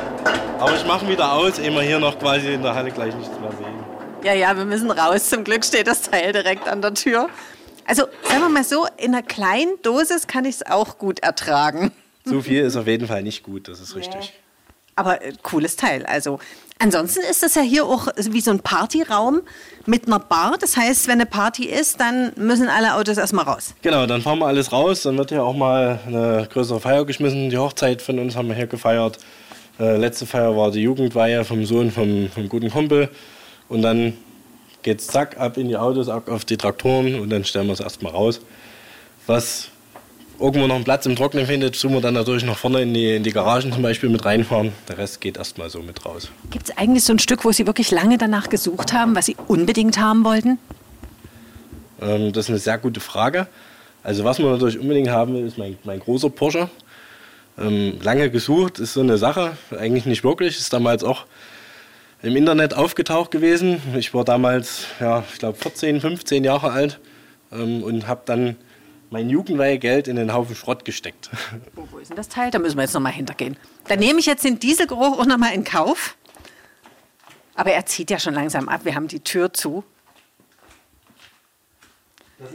Aber ich mache wieder aus, ehe wir hier noch quasi in der Halle gleich nichts mehr sehen. Ja, ja, wir müssen raus. Zum Glück steht das Teil direkt an der Tür. Also, sagen wir mal so, in einer kleinen Dosis kann ich es auch gut ertragen. Zu viel ist auf jeden Fall nicht gut, das ist richtig. Aber äh, cooles Teil. Also, ansonsten ist das ja hier auch wie so ein Partyraum mit einer Bar. Das heißt, wenn eine Party ist, dann müssen alle Autos erstmal raus. Genau, dann fahren wir alles raus. Dann wird hier auch mal eine größere Feier geschmissen. Die Hochzeit von uns haben wir hier gefeiert. Äh, letzte Feier war die Jugendweihe vom Sohn vom, vom guten Kumpel. Und dann geht's zack ab in die Autos, ab auf die Traktoren und dann stellen wir es erstmal raus. Was irgendwo noch einen Platz im Trocknen findet, tun wir dann natürlich noch vorne in die, in die Garagen zum Beispiel mit reinfahren. Der Rest geht erstmal so mit raus. Gibt es eigentlich so ein Stück, wo Sie wirklich lange danach gesucht haben, was Sie unbedingt haben wollten? Ähm, das ist eine sehr gute Frage. Also was man natürlich unbedingt haben will, ist mein, mein großer Porsche. Ähm, lange gesucht ist so eine Sache, eigentlich nicht wirklich. Ist damals auch im Internet aufgetaucht gewesen. Ich war damals, ja, ich glaube 14, 15 Jahre alt ähm, und habe dann mein Jugendweihegeld in den Haufen Schrott gesteckt. Oh, wo ist denn das Teil? Da müssen wir jetzt nochmal hintergehen. Dann nehme ich jetzt den Dieselgeruch auch nochmal in Kauf. Aber er zieht ja schon langsam ab. Wir haben die Tür zu.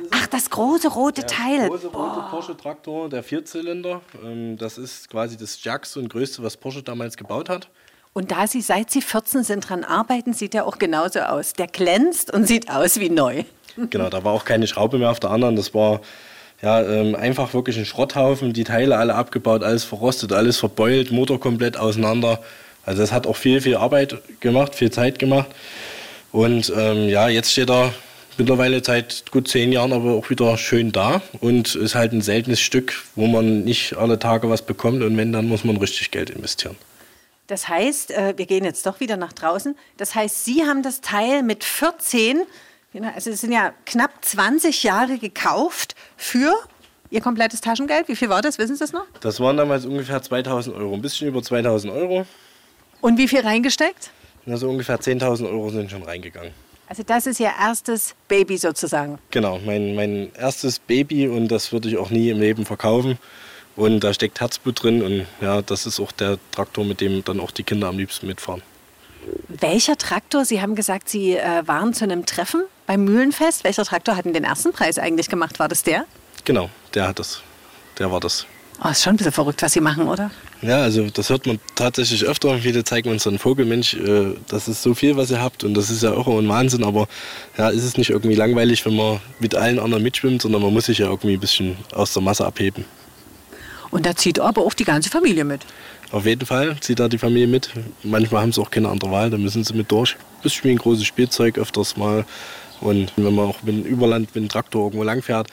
Ach, das große rote Der Teil. große rote Porsche-Traktor, der Vierzylinder. Ähm, das ist quasi das stärkste und größte, was Porsche damals gebaut hat. Und da Sie, seit Sie 14 sind, dran arbeiten, sieht er auch genauso aus. Der glänzt und sieht aus wie neu. Genau, da war auch keine Schraube mehr auf der anderen. Das war ja, ähm, einfach wirklich ein Schrotthaufen, die Teile alle abgebaut, alles verrostet, alles verbeult, Motor komplett auseinander. Also das hat auch viel, viel Arbeit gemacht, viel Zeit gemacht. Und ähm, ja, jetzt steht er mittlerweile seit gut zehn Jahren aber auch wieder schön da und ist halt ein seltenes Stück, wo man nicht alle Tage was bekommt und wenn, dann muss man richtig Geld investieren. Das heißt, äh, wir gehen jetzt doch wieder nach draußen. Das heißt, Sie haben das Teil mit 14, genau, also es sind ja knapp 20 Jahre gekauft für Ihr komplettes Taschengeld. Wie viel war das? Wissen Sie das noch? Das waren damals ungefähr 2000 Euro, ein bisschen über 2000 Euro. Und wie viel reingesteckt? Also ungefähr 10.000 Euro sind schon reingegangen. Also das ist Ihr erstes Baby sozusagen. Genau, mein, mein erstes Baby und das würde ich auch nie im Leben verkaufen. Und da steckt Herzblut drin und ja, das ist auch der Traktor, mit dem dann auch die Kinder am liebsten mitfahren. Welcher Traktor? Sie haben gesagt, Sie äh, waren zu einem Treffen beim Mühlenfest. Welcher Traktor hat denn den ersten Preis eigentlich gemacht? War das der? Genau, der hat das. Der war das. Oh, ist schon ein bisschen verrückt, was Sie machen, oder? Ja, also das hört man tatsächlich öfter. Viele zeigen uns dann Vogel, Mensch, äh, das ist so viel, was ihr habt und das ist ja auch ein Wahnsinn, aber ja, ist es nicht irgendwie langweilig, wenn man mit allen anderen mitschwimmt, sondern man muss sich ja irgendwie ein bisschen aus der Masse abheben. Und da zieht aber auch die ganze Familie mit. Auf jeden Fall zieht da die Familie mit. Manchmal haben sie auch keine andere Wahl, da müssen sie mit durch. Bisschen wie ein großes Spielzeug öfters mal. Und wenn man auch mit dem Überland, mit dem Traktor irgendwo langfährt,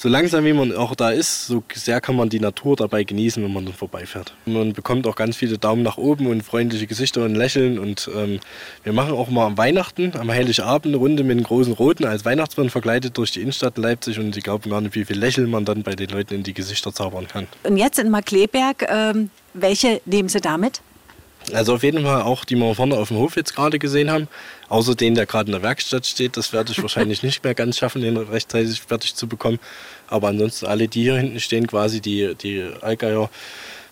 so langsam wie man auch da ist, so sehr kann man die Natur dabei genießen, wenn man dann vorbeifährt. Man bekommt auch ganz viele Daumen nach oben und freundliche Gesichter und Lächeln. Und ähm, wir machen auch mal am Weihnachten, am Heiligabend eine Runde mit einem großen Roten als Weihnachtsmann verkleidet durch die Innenstadt Leipzig. Und Sie glauben gar nicht, wie viel Lächeln man dann bei den Leuten in die Gesichter zaubern kann. Und jetzt in Markleberg, ähm, welche nehmen Sie damit? Also auf jeden Fall auch, die wir vorne auf dem Hof jetzt gerade gesehen haben. Außer den, der gerade in der Werkstatt steht. Das werde ich wahrscheinlich nicht mehr ganz schaffen, den rechtzeitig fertig zu bekommen. Aber ansonsten alle, die hier hinten stehen, quasi die, die Allgeier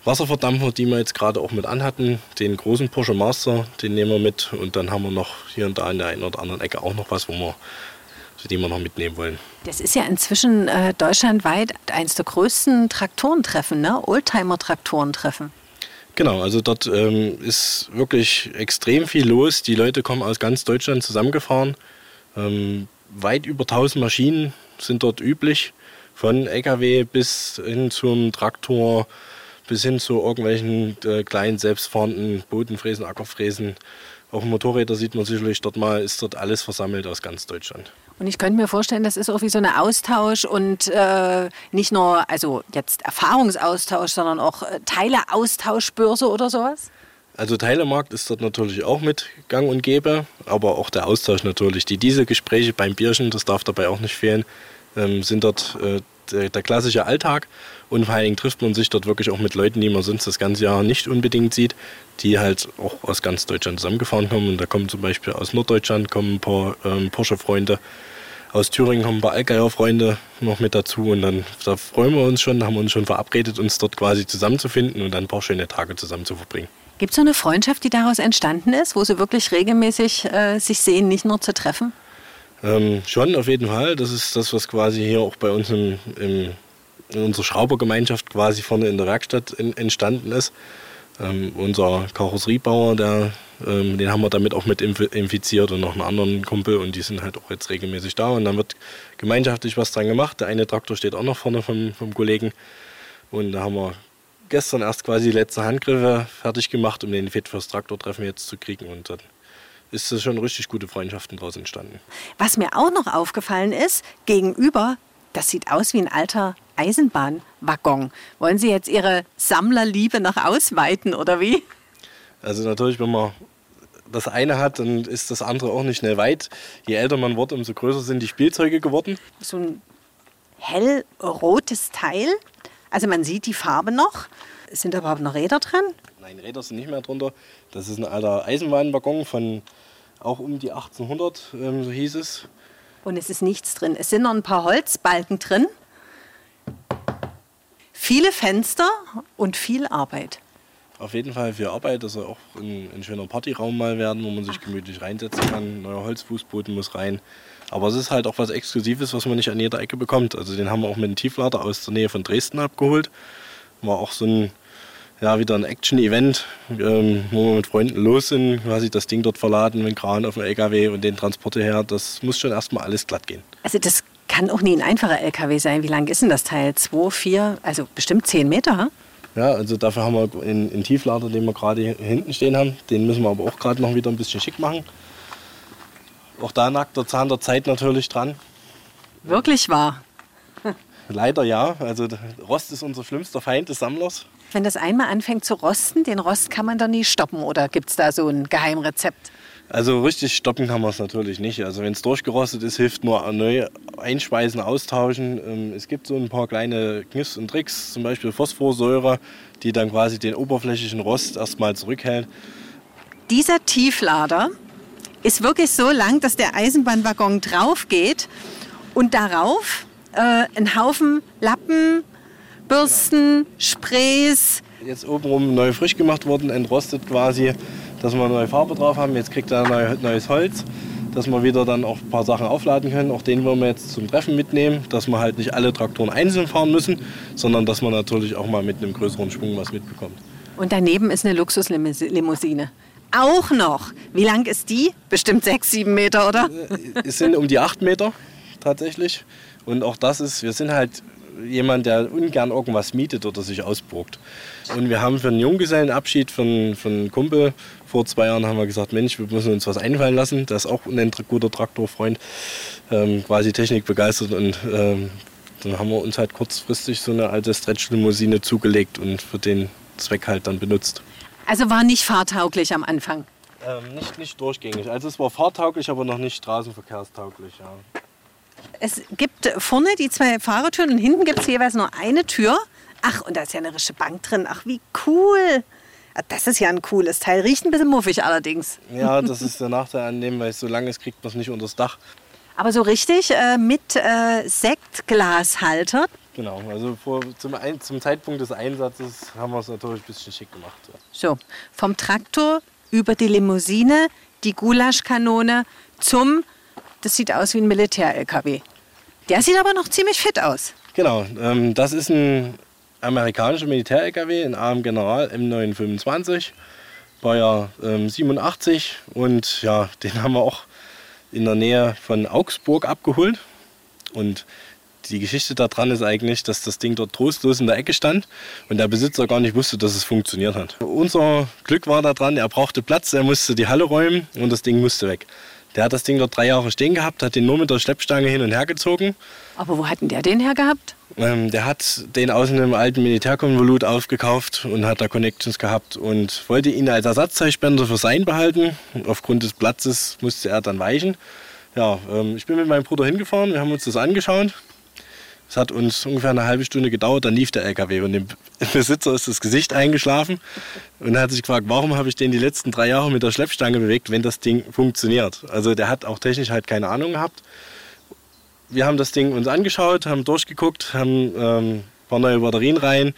Wasserverdampfer, die wir jetzt gerade auch mit anhatten. Den großen Porsche Master, den nehmen wir mit. Und dann haben wir noch hier und da in der einen oder anderen Ecke auch noch was, wo wir die wir noch mitnehmen wollen. Das ist ja inzwischen äh, deutschlandweit eines der größten Traktorentreffen, ne? Oldtimer-Traktorentreffen. Genau, also dort ähm, ist wirklich extrem viel los. Die Leute kommen aus ganz Deutschland zusammengefahren. Ähm, weit über 1000 Maschinen sind dort üblich, von LKW bis hin zum Traktor, bis hin zu irgendwelchen äh, kleinen selbstfahrenden Bodenfräsen, Ackerfräsen. Auch Motorräder sieht man sicherlich dort mal, ist dort alles versammelt aus ganz Deutschland. Und ich könnte mir vorstellen, das ist auch wie so ein Austausch und äh, nicht nur, also jetzt Erfahrungsaustausch, sondern auch äh, Teileaustauschbörse oder sowas? Also Teilemarkt ist dort natürlich auch mit Gang und Gäbe, aber auch der Austausch natürlich. Die Dieselgespräche beim Bierchen, das darf dabei auch nicht fehlen, ähm, sind dort äh, der, der, klassische Alltag. Und vor allen Dingen trifft man sich dort wirklich auch mit Leuten, die man sonst das ganze Jahr nicht unbedingt sieht, die halt auch aus ganz Deutschland zusammengefahren kommen. Und da kommen zum Beispiel aus Norddeutschland kommen ein paar ähm, Porsche-Freunde, aus Thüringen kommen ein paar Allgeier-Freunde noch mit dazu. Und dann da freuen wir uns schon, haben wir uns schon verabredet, uns dort quasi zusammenzufinden und dann ein paar schöne Tage zusammen zu verbringen. Gibt es so eine Freundschaft, die daraus entstanden ist, wo Sie wirklich regelmäßig äh, sich sehen, nicht nur zu treffen? Ähm, schon, auf jeden Fall. Das ist das, was quasi hier auch bei uns im, im, in unserer Schraubergemeinschaft quasi vorne in der Werkstatt in, entstanden ist. Ähm, unser Karosseriebauer, der, ähm, den haben wir damit auch mit infiziert und noch einen anderen Kumpel und die sind halt auch jetzt regelmäßig da und dann wird gemeinschaftlich was dran gemacht. Der eine Traktor steht auch noch vorne vom, vom Kollegen und da haben wir gestern erst quasi die letzten Handgriffe fertig gemacht, um den Fit fürs Traktortreffen jetzt zu kriegen. Und dann ist das schon richtig gute Freundschaften daraus entstanden. Was mir auch noch aufgefallen ist, gegenüber, das sieht aus wie ein alter Eisenbahnwaggon. Wollen Sie jetzt Ihre Sammlerliebe noch ausweiten oder wie? Also natürlich, wenn man das eine hat, dann ist das andere auch nicht schnell weit. Je älter man wird, umso größer sind die Spielzeuge geworden. So ein hellrotes Teil also man sieht die Farbe noch. Sind da überhaupt noch Räder drin? Nein, Räder sind nicht mehr drunter. Das ist ein alter Eisenbahnwaggon von auch um die 1800, ähm, so hieß es. Und es ist nichts drin. Es sind noch ein paar Holzbalken drin. Viele Fenster und viel Arbeit. Auf jeden Fall viel Arbeit. Das soll auch ein, ein schöner Partyraum mal werden, wo man sich gemütlich reinsetzen kann. Neuer Holzfußboden muss rein. Aber es ist halt auch was Exklusives, was man nicht an jeder Ecke bekommt. Also den haben wir auch mit einem Tieflader aus der Nähe von Dresden abgeholt. War auch so ein, ja, wieder ein Action-Event, ähm, wo wir mit Freunden los sind, quasi das Ding dort verladen mit Kran auf dem LKW und den Transporte her. Das muss schon erstmal alles glatt gehen. Also das kann auch nie ein einfacher LKW sein. Wie lang ist denn das Teil? Zwei, vier, also bestimmt zehn Meter, hm? Ja, also dafür haben wir einen, einen Tieflader, den wir gerade hinten stehen haben. Den müssen wir aber auch gerade noch wieder ein bisschen schick machen. Auch da nackt der Zahn der Zeit natürlich dran. Wirklich wahr? Leider ja. Also Rost ist unser schlimmster Feind des Sammlers. Wenn das einmal anfängt zu rosten, den Rost kann man da nie stoppen oder gibt es da so ein Geheimrezept? Also richtig stoppen kann man es natürlich nicht. Also wenn es durchgerostet ist, hilft nur neu einschweißen, austauschen. Ähm, es gibt so ein paar kleine Kniffs und Tricks, zum Beispiel Phosphorsäure, die dann quasi den oberflächlichen Rost erstmal zurückhält. Dieser Tieflader ist wirklich so lang, dass der Eisenbahnwaggon drauf geht und darauf äh, ein Haufen Lappen, Bürsten, Sprays. Jetzt obenrum neu frisch gemacht worden, entrostet quasi, dass wir neue Farbe drauf haben. Jetzt kriegt er neu, neues Holz, dass wir wieder dann auch ein paar Sachen aufladen können. Auch den wollen wir jetzt zum Treffen mitnehmen, dass wir halt nicht alle Traktoren einzeln fahren müssen, sondern dass man natürlich auch mal mit einem größeren Schwung was mitbekommt. Und daneben ist eine Luxuslimousine auch noch. Wie lang ist die? Bestimmt sechs, sieben Meter, oder? Es sind um die acht Meter tatsächlich. Und auch das ist, wir sind halt jemand, der ungern irgendwas mietet oder sich ausburgt. Und wir haben für einen Junggesellenabschied von, von einem Kumpel vor zwei Jahren haben wir gesagt, Mensch, wir müssen uns was einfallen lassen. Das ist auch ein guter Traktorfreund, ähm, quasi technikbegeistert und ähm, dann haben wir uns halt kurzfristig so eine alte Stretch-Limousine zugelegt und für den Zweck halt dann benutzt. Also war nicht fahrtauglich am Anfang? Ähm, nicht, nicht durchgängig. Also es war fahrtauglich, aber noch nicht straßenverkehrstauglich. Ja. Es gibt vorne die zwei Fahrertüren und hinten gibt es jeweils nur eine Tür. Ach, und da ist ja eine rische Bank drin. Ach, wie cool. Das ist ja ein cooles Teil. Riecht ein bisschen muffig allerdings. Ja, das ist der Nachteil an dem, weil es so lang ist, kriegt man es nicht unter das Dach. Aber so richtig äh, mit äh, Sektglashalter. Genau, also vor, zum, ein, zum Zeitpunkt des Einsatzes haben wir es natürlich ein bisschen schick gemacht. Ja. So, vom Traktor über die Limousine, die Gulaschkanone zum, das sieht aus wie ein Militär-LKW. Der sieht aber noch ziemlich fit aus. Genau, ähm, das ist ein amerikanischer Militär-LKW, ein AM General M925, Baujahr ähm, 87 und ja, [laughs] den haben wir auch in der Nähe von Augsburg abgeholt. Und die Geschichte daran ist eigentlich, dass das Ding dort trostlos in der Ecke stand und der Besitzer gar nicht wusste, dass es funktioniert hat. Unser Glück war daran, er brauchte Platz, er musste die Halle räumen und das Ding musste weg. Der hat das Ding dort drei Jahre stehen gehabt, hat den nur mit der Schleppstange hin und her gezogen. Aber wo hat denn der den hergehabt? Ähm, der hat den aus einem alten Militärkonvolut aufgekauft und hat da Connections gehabt und wollte ihn als Ersatzteilspender für sein behalten. Aufgrund des Platzes musste er dann weichen. Ja, ähm, ich bin mit meinem Bruder hingefahren, wir haben uns das angeschaut. Es hat uns ungefähr eine halbe Stunde gedauert, dann lief der LKW und dem [laughs] Besitzer ist das Gesicht eingeschlafen und er hat sich gefragt, warum habe ich den die letzten drei Jahre mit der Schleppstange bewegt, wenn das Ding funktioniert. Also der hat auch technisch halt keine Ahnung gehabt. Wir haben das Ding uns angeschaut, haben durchgeguckt, haben ähm, ein paar neue Batterien rein,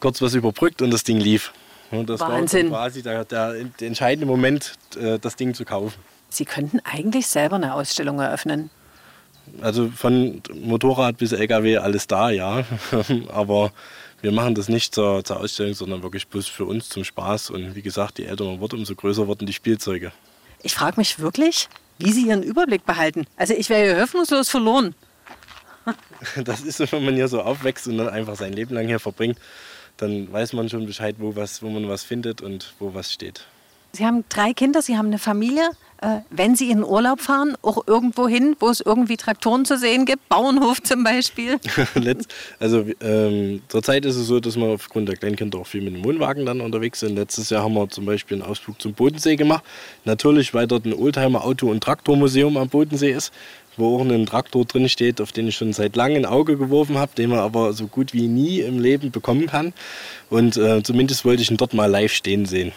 kurz was überbrückt und das Ding lief. Und das Wahnsinn. war quasi der, der, der entscheidende Moment, äh, das Ding zu kaufen. Sie könnten eigentlich selber eine Ausstellung eröffnen. Also von Motorrad bis LKW alles da, ja. [laughs] Aber wir machen das nicht zur, zur, Ausstellung, sondern wirklich bloß für uns zum Spaß. Und wie gesagt, je älter man wird, umso größer wurden die Spielzeuge. Ich frage mich wirklich, wie Sie Ihren Überblick behalten. Also ich wäre hier hoffnungslos verloren. [laughs] Das ist so, wenn man hier so aufwächst und dann einfach sein Leben lang hier verbringt, dann weiß man schon Bescheid, wo, was, wo man was findet und wo was steht. Sie haben drei Kinder, Sie haben eine Familie. Äh, wenn Sie in den Urlaub fahren, auch irgendwo hin, wo es irgendwie Traktoren zu sehen gibt, Bauernhof [laughs] zum Beispiel? [laughs] also ähm, zurzeit ist es so, dass wir aufgrund der Kleinkinder auch viel mit dem Wohnwagen dann unterwegs sind. Letztes Jahr haben wir zum Beispiel einen Ausflug zum Bodensee gemacht. Natürlich, weil dort ein Oldtimer Auto- und Traktormuseum am Bodensee ist, wo auch ein Traktor drin steht, auf den ich schon seit langem ein Auge geworfen habe, den man aber so gut wie nie im Leben bekommen kann. Und äh, zumindest wollte ich ihn dort mal live stehen sehen.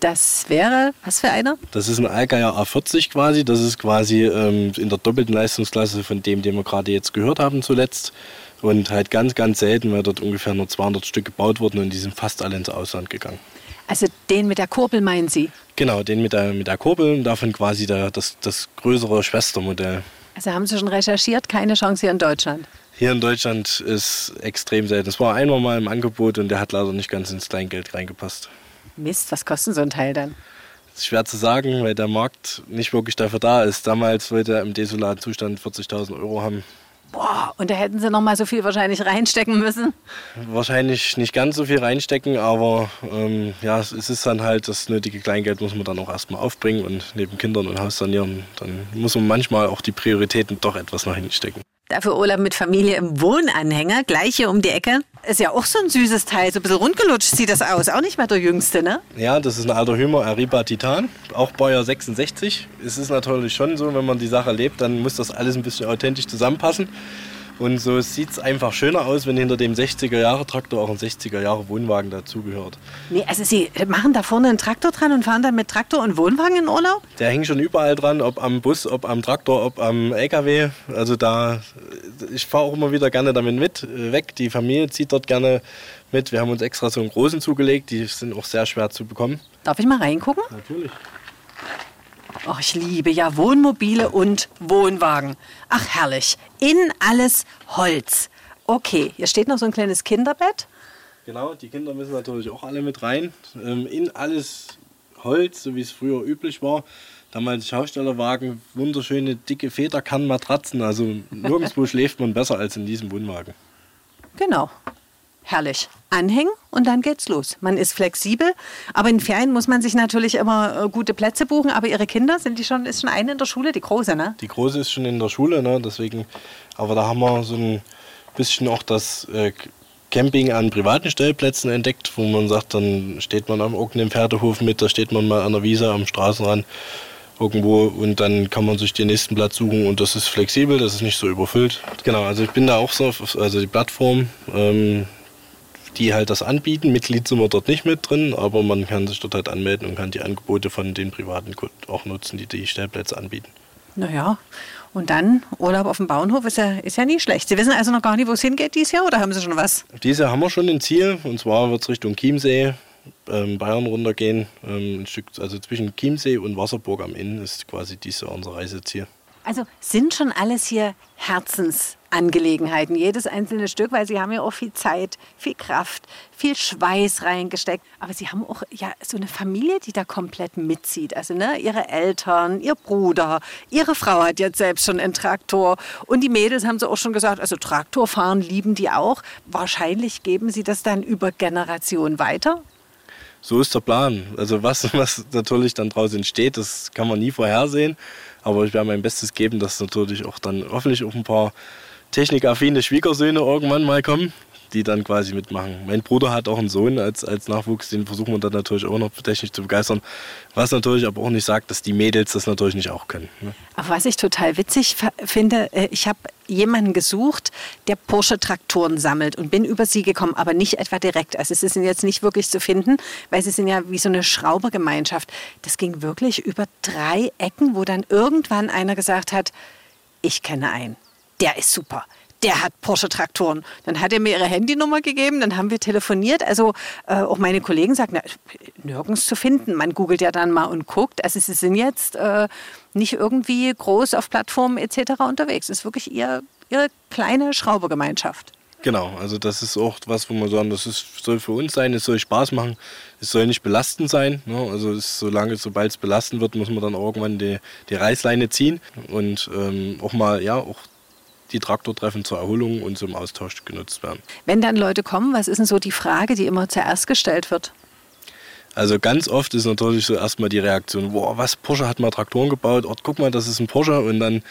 Das wäre, was für einer? Das ist ein Allgeier A40 quasi. Das ist quasi ähm, in der doppelten Leistungsklasse von dem, den wir gerade jetzt gehört haben zuletzt. Und halt ganz, ganz selten, weil dort ungefähr nur 200 Stück gebaut wurden und die sind fast alle ins Ausland gegangen. Also den mit der Kurbel meinen Sie? Genau, den mit der, mit der Kurbel und davon quasi der, das, das größere Schwestermodell. Also haben Sie schon recherchiert, keine Chance hier in Deutschland? Hier in Deutschland ist extrem selten. Es war einmal mal im Angebot und der hat leider nicht ganz ins Kleingeld reingepasst. Mist, was kostet so ein Teil dann? Das ist schwer zu sagen, weil der Markt nicht wirklich dafür da ist. Damals wollte er im desolaten Zustand 40.000 Euro haben. Boah, und da hätten sie noch mal so viel wahrscheinlich reinstecken müssen? Wahrscheinlich nicht ganz so viel reinstecken, aber ähm, ja, es ist dann halt, das nötige Kleingeld muss man dann auch erstmal aufbringen und neben Kindern und Haus sanieren, dann muss man manchmal auch die Prioritäten doch etwas nach hinten stecken. Dafür Urlaub mit Familie im Wohnanhänger, gleich hier um die Ecke. Ist ja auch so ein süßes Teil, so ein bisschen rundgelutscht sieht das aus. Auch nicht mehr der jüngste, ne? Ja, das ist ein alter Hümer, Ariba Titan, auch Baujahr 66. Es ist natürlich schon so, wenn man die Sache lebt, dann muss das alles ein bisschen authentisch zusammenpassen. Und so sieht es einfach schöner aus, wenn hinter dem 60er-Jahre-Traktor auch ein 60er-Jahre-Wohnwagen dazugehört. Nee, also Sie machen da vorne einen Traktor dran und fahren dann mit Traktor und Wohnwagen in Urlaub? Der hängt schon überall dran, ob am Bus, ob am Traktor, ob am LKW. Also da, ich fahre auch immer wieder gerne damit mit, äh, weg. Die Familie zieht dort gerne mit. Wir haben uns extra so einen großen zugelegt, die sind auch sehr schwer zu bekommen. Darf ich mal reingucken? Natürlich. Oh, ich liebe ja Wohnmobile und Wohnwagen. Ach, herrlich. In alles Holz. Okay, hier steht noch so ein kleines Kinderbett. Genau, die Kinder müssen natürlich auch alle mit rein. Ähm, in alles Holz, so wie es früher üblich war. Damals Schaustellerwagen, wunderschöne, dicke Federkernmatratzen. Also nirgendwo [laughs] schläft man besser als in diesem Wohnwagen. Genau. Herrlich. Anhängen und dann geht's los. Man ist flexibel, aber in Ferien muss man sich natürlich immer äh, gute Plätze buchen. Aber Ihre Kinder, sind die schon, ist schon eine in der Schule, die große, ne? Die große ist schon in der Schule, ne? deswegen, aber da haben wir so einen bisschen auch das äh, Camping an privaten Stellplätzen entdeckt, wo man sagt, dann steht man am irgendeinem Pferdehof mit, da steht man mal an der Wiese am Straßenrand irgendwo und dann kann man sich den nächsten Platz suchen und das ist flexibel, das ist nicht so überfüllt. Genau, also ich bin da auch so, also die Plattform, ähm, die halt das anbieten. Mitglied sind wir dort nicht mit drin, aber man kann sich dort halt anmelden und kann die Angebote von den privaten Kunden auch nutzen, die die Stellplätze anbieten. Naja, und dann Urlaub auf dem Bauernhof ist ja, ist ja nie schlecht. Sie wissen also noch gar nicht, wo es hingeht dieses Jahr oder haben Sie schon was? Dieses Jahr haben wir schon ein Ziel und zwar wird es Richtung Chiemsee, ähm, Bayern runtergehen. Ähm, ein Stück, also zwischen Chiemsee und Wasserburg am Inn ist quasi dieses Jahr unser Reiseziel. Also sind schon alles hier Herzensangelegenheiten, jedes einzelne Stück, weil Sie haben ja auch viel Zeit, viel Kraft, viel Schweiß reingesteckt. Aber Sie haben auch ja so eine Familie, die da komplett mitzieht. Also ne, Ihre Eltern, Ihr Bruder, Ihre Frau hat jetzt selbst schon einen Traktor. Und die Mädels haben Sie auch schon gesagt, also Traktorfahren lieben die auch. Wahrscheinlich geben Sie das dann über Generationen weiter. So ist der Plan. Also was, was natürlich dann draußen entsteht, das kann man nie vorhersehen. Aber ich werde mein Bestes geben, dass natürlich auch dann hoffentlich auch ein paar technikaffine Schwiegersöhne irgendwann mal kommen, die dann quasi mitmachen. Mein Bruder hat auch einen Sohn als, als Nachwuchs, den versuchen wir dann natürlich auch noch technisch zu begeistern. Was natürlich aber auch nicht sagt, dass die Mädels das natürlich nicht auch können. Ne? Aber was ich total witzig finde, äh, ich habe jemanden gesucht, der Porsche-Traktoren sammelt und bin über sie gekommen, aber nicht etwa direkt. Also sie sind jetzt nicht wirklich zu finden, weil sie sind ja wie so eine Schraubergemeinschaft. Das ging wirklich über drei Ecken, wo dann irgendwann einer gesagt hat, ich kenne einen, der ist super der hat Porsche-Traktoren. Dann hat er mir ihre Handynummer gegeben, dann haben wir telefoniert. Also äh, auch meine Kollegen sagen, na, nirgends zu finden. Man googelt ja dann mal und guckt. Also sie sind jetzt äh, nicht irgendwie groß auf Plattformen etc. unterwegs. Es ist wirklich ihr, ihre kleine Schraubergemeinschaft. Genau, also das ist auch was, wo man sagen, das ist, soll für uns sein, es soll Spaß machen, es soll nicht belastend sein. Ne? Also es, solange, sobald es belastend wird, muss man dann irgendwann die, die Reißleine ziehen und ähm, auch mal, ja, auch die Traktortreffen zur Erholung und zum Austausch genutzt werden. Wenn dann Leute kommen, was ist denn so die Frage, die immer zuerst gestellt wird? Also ganz oft ist natürlich so erstmal die Reaktion, boah, was, Porsche hat mal Traktoren gebaut, oh, guck mal, das ist ein Porsche. Und dann,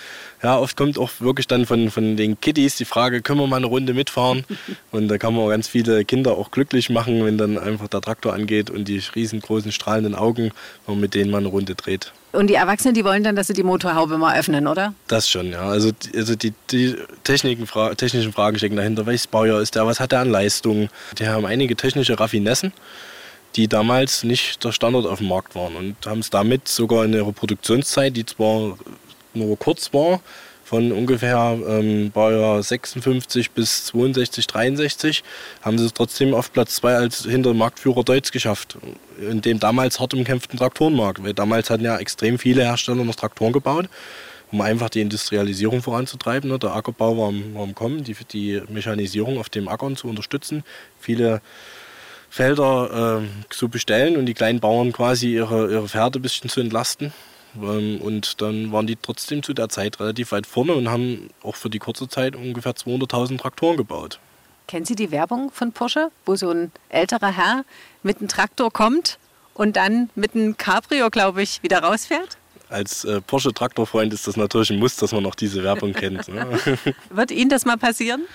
ja, oft kommt auch wirklich dann von, von den Kiddies die Frage, können wir mal eine Runde mitfahren? [laughs] Und da kann man ganz viele Kinder auch glücklich machen, wenn dann einfach der Traktor angeht und die riesengroßen strahlenden Augen, mit denen man eine Runde dreht. Und die Erwachsenen, die wollen dann, dass sie die Motorhaube mal öffnen, oder? Das schon, ja. Also, also die, die Techniken, technischen Fragen stecken dahinter. Welches Baujahr ist der? Was hat er an Leistung? Die haben einige technische Raffinessen die damals nicht der Standard auf dem Markt waren und haben es damit sogar in ihrer Produktionszeit, die zwar nur kurz war, von ungefähr ähm, Baujahr 56 bis 62, 63, haben sie es trotzdem auf Platz 2 als hinter Marktführer Deutsch geschafft. In dem damals hart umkämpften Traktorenmarkt. Weil damals hatten ja extrem viele Hersteller noch Traktoren gebaut, um einfach die Industrialisierung voranzutreiben. Ne? Der Ackerbau war am, Kommen, die, die Mechanisierung auf dem Ackern zu unterstützen. Viele Felder äh, zu bestellen und die kleinen Bauern quasi ihre, ihre Pferde ein bisschen zu entlasten. Ähm, und dann waren die trotzdem zu der Zeit relativ weit vorne und haben auch für die kurze Zeit ungefähr 200.000 Traktoren gebaut. Kennen Sie die Werbung von Porsche, wo so ein älterer Herr mit einem Traktor kommt und dann mit einem Cabrio, glaube ich, wieder rausfährt? Als äh, Porsche-Traktorfreund ist das natürlich ein Muss, dass man noch diese Werbung kennt. Ne? [laughs] Wird Ihnen das mal passieren?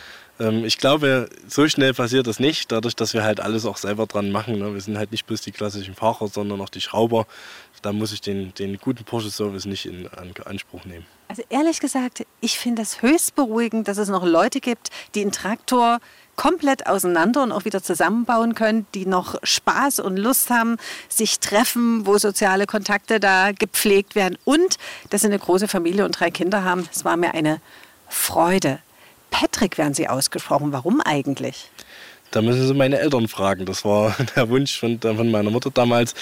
Ähm, ich glaube, so schnell passiert das nicht, dadurch, dass wir halt alles auch selber dran machen. Ne? Wir sind halt nicht bloß die klassischen Fahrer, sondern auch die Schrauber. Da muss ich den, den guten Porsche-Service nicht in Anspruch nehmen. Also ehrlich gesagt, ich finde es höchst beruhigend, dass es noch Leute gibt, die einen Traktor komplett auseinander und auch wieder zusammenbauen können, die noch Spaß und Lust haben, sich treffen, wo soziale Kontakte da gepflegt werden und dass sie eine große Familie und drei Kinder haben. Es war mir eine Freude. Patrick werden Sie ausgesprochen. Warum eigentlich? Da müssen Sie meine Eltern fragen. Das war [laughs] der Wunsch von, von meiner Mutter damals.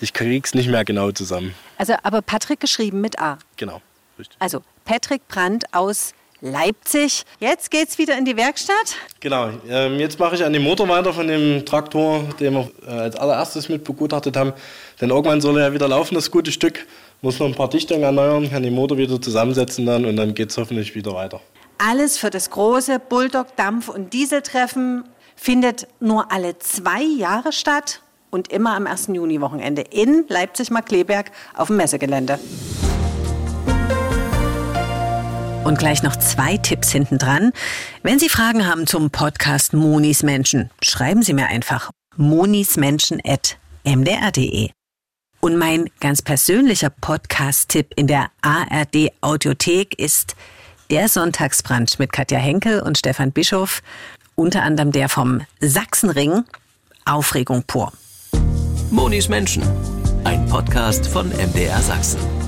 Ich kriege es nicht mehr genau zusammen. Also, aber Patrick geschrieben mit A. Genau. Richtig. Also Patrick Brandt aus Leipzig. Jetzt geht's wieder in die Werkstatt. Genau. Ähm, jetzt mache ich an dem Motor weiter von dem Traktor, den wir äh, als allererstes mit begutachtet haben. Denn irgendwann soll er ja wieder laufen, das gute Stück. Muss noch ein paar Dichtungen erneuern, kann den Motor wieder zusammensetzen dann und dann geht es hoffentlich wieder weiter. Alles für das große Bulldog-Dampf- und Dieseltreffen findet nur alle zwei Jahre statt und immer am 1. Juni-Wochenende in Leipzig-Markleberg auf dem Messegelände. Und gleich noch zwei Tipps hinten dran. Wenn Sie Fragen haben zum Podcast Monis Menschen, schreiben Sie mir einfach monismenschen.mdr.de. Und mein ganz persönlicher Podcast-Tipp in der ARD Audiothek ist der Sonntagsbrunch mit Katja Henkel und Stefan Bischof, unter anderem der vom Sachsenring. Aufregung pur. Monis Menschen, ein Podcast von MDR Sachsen.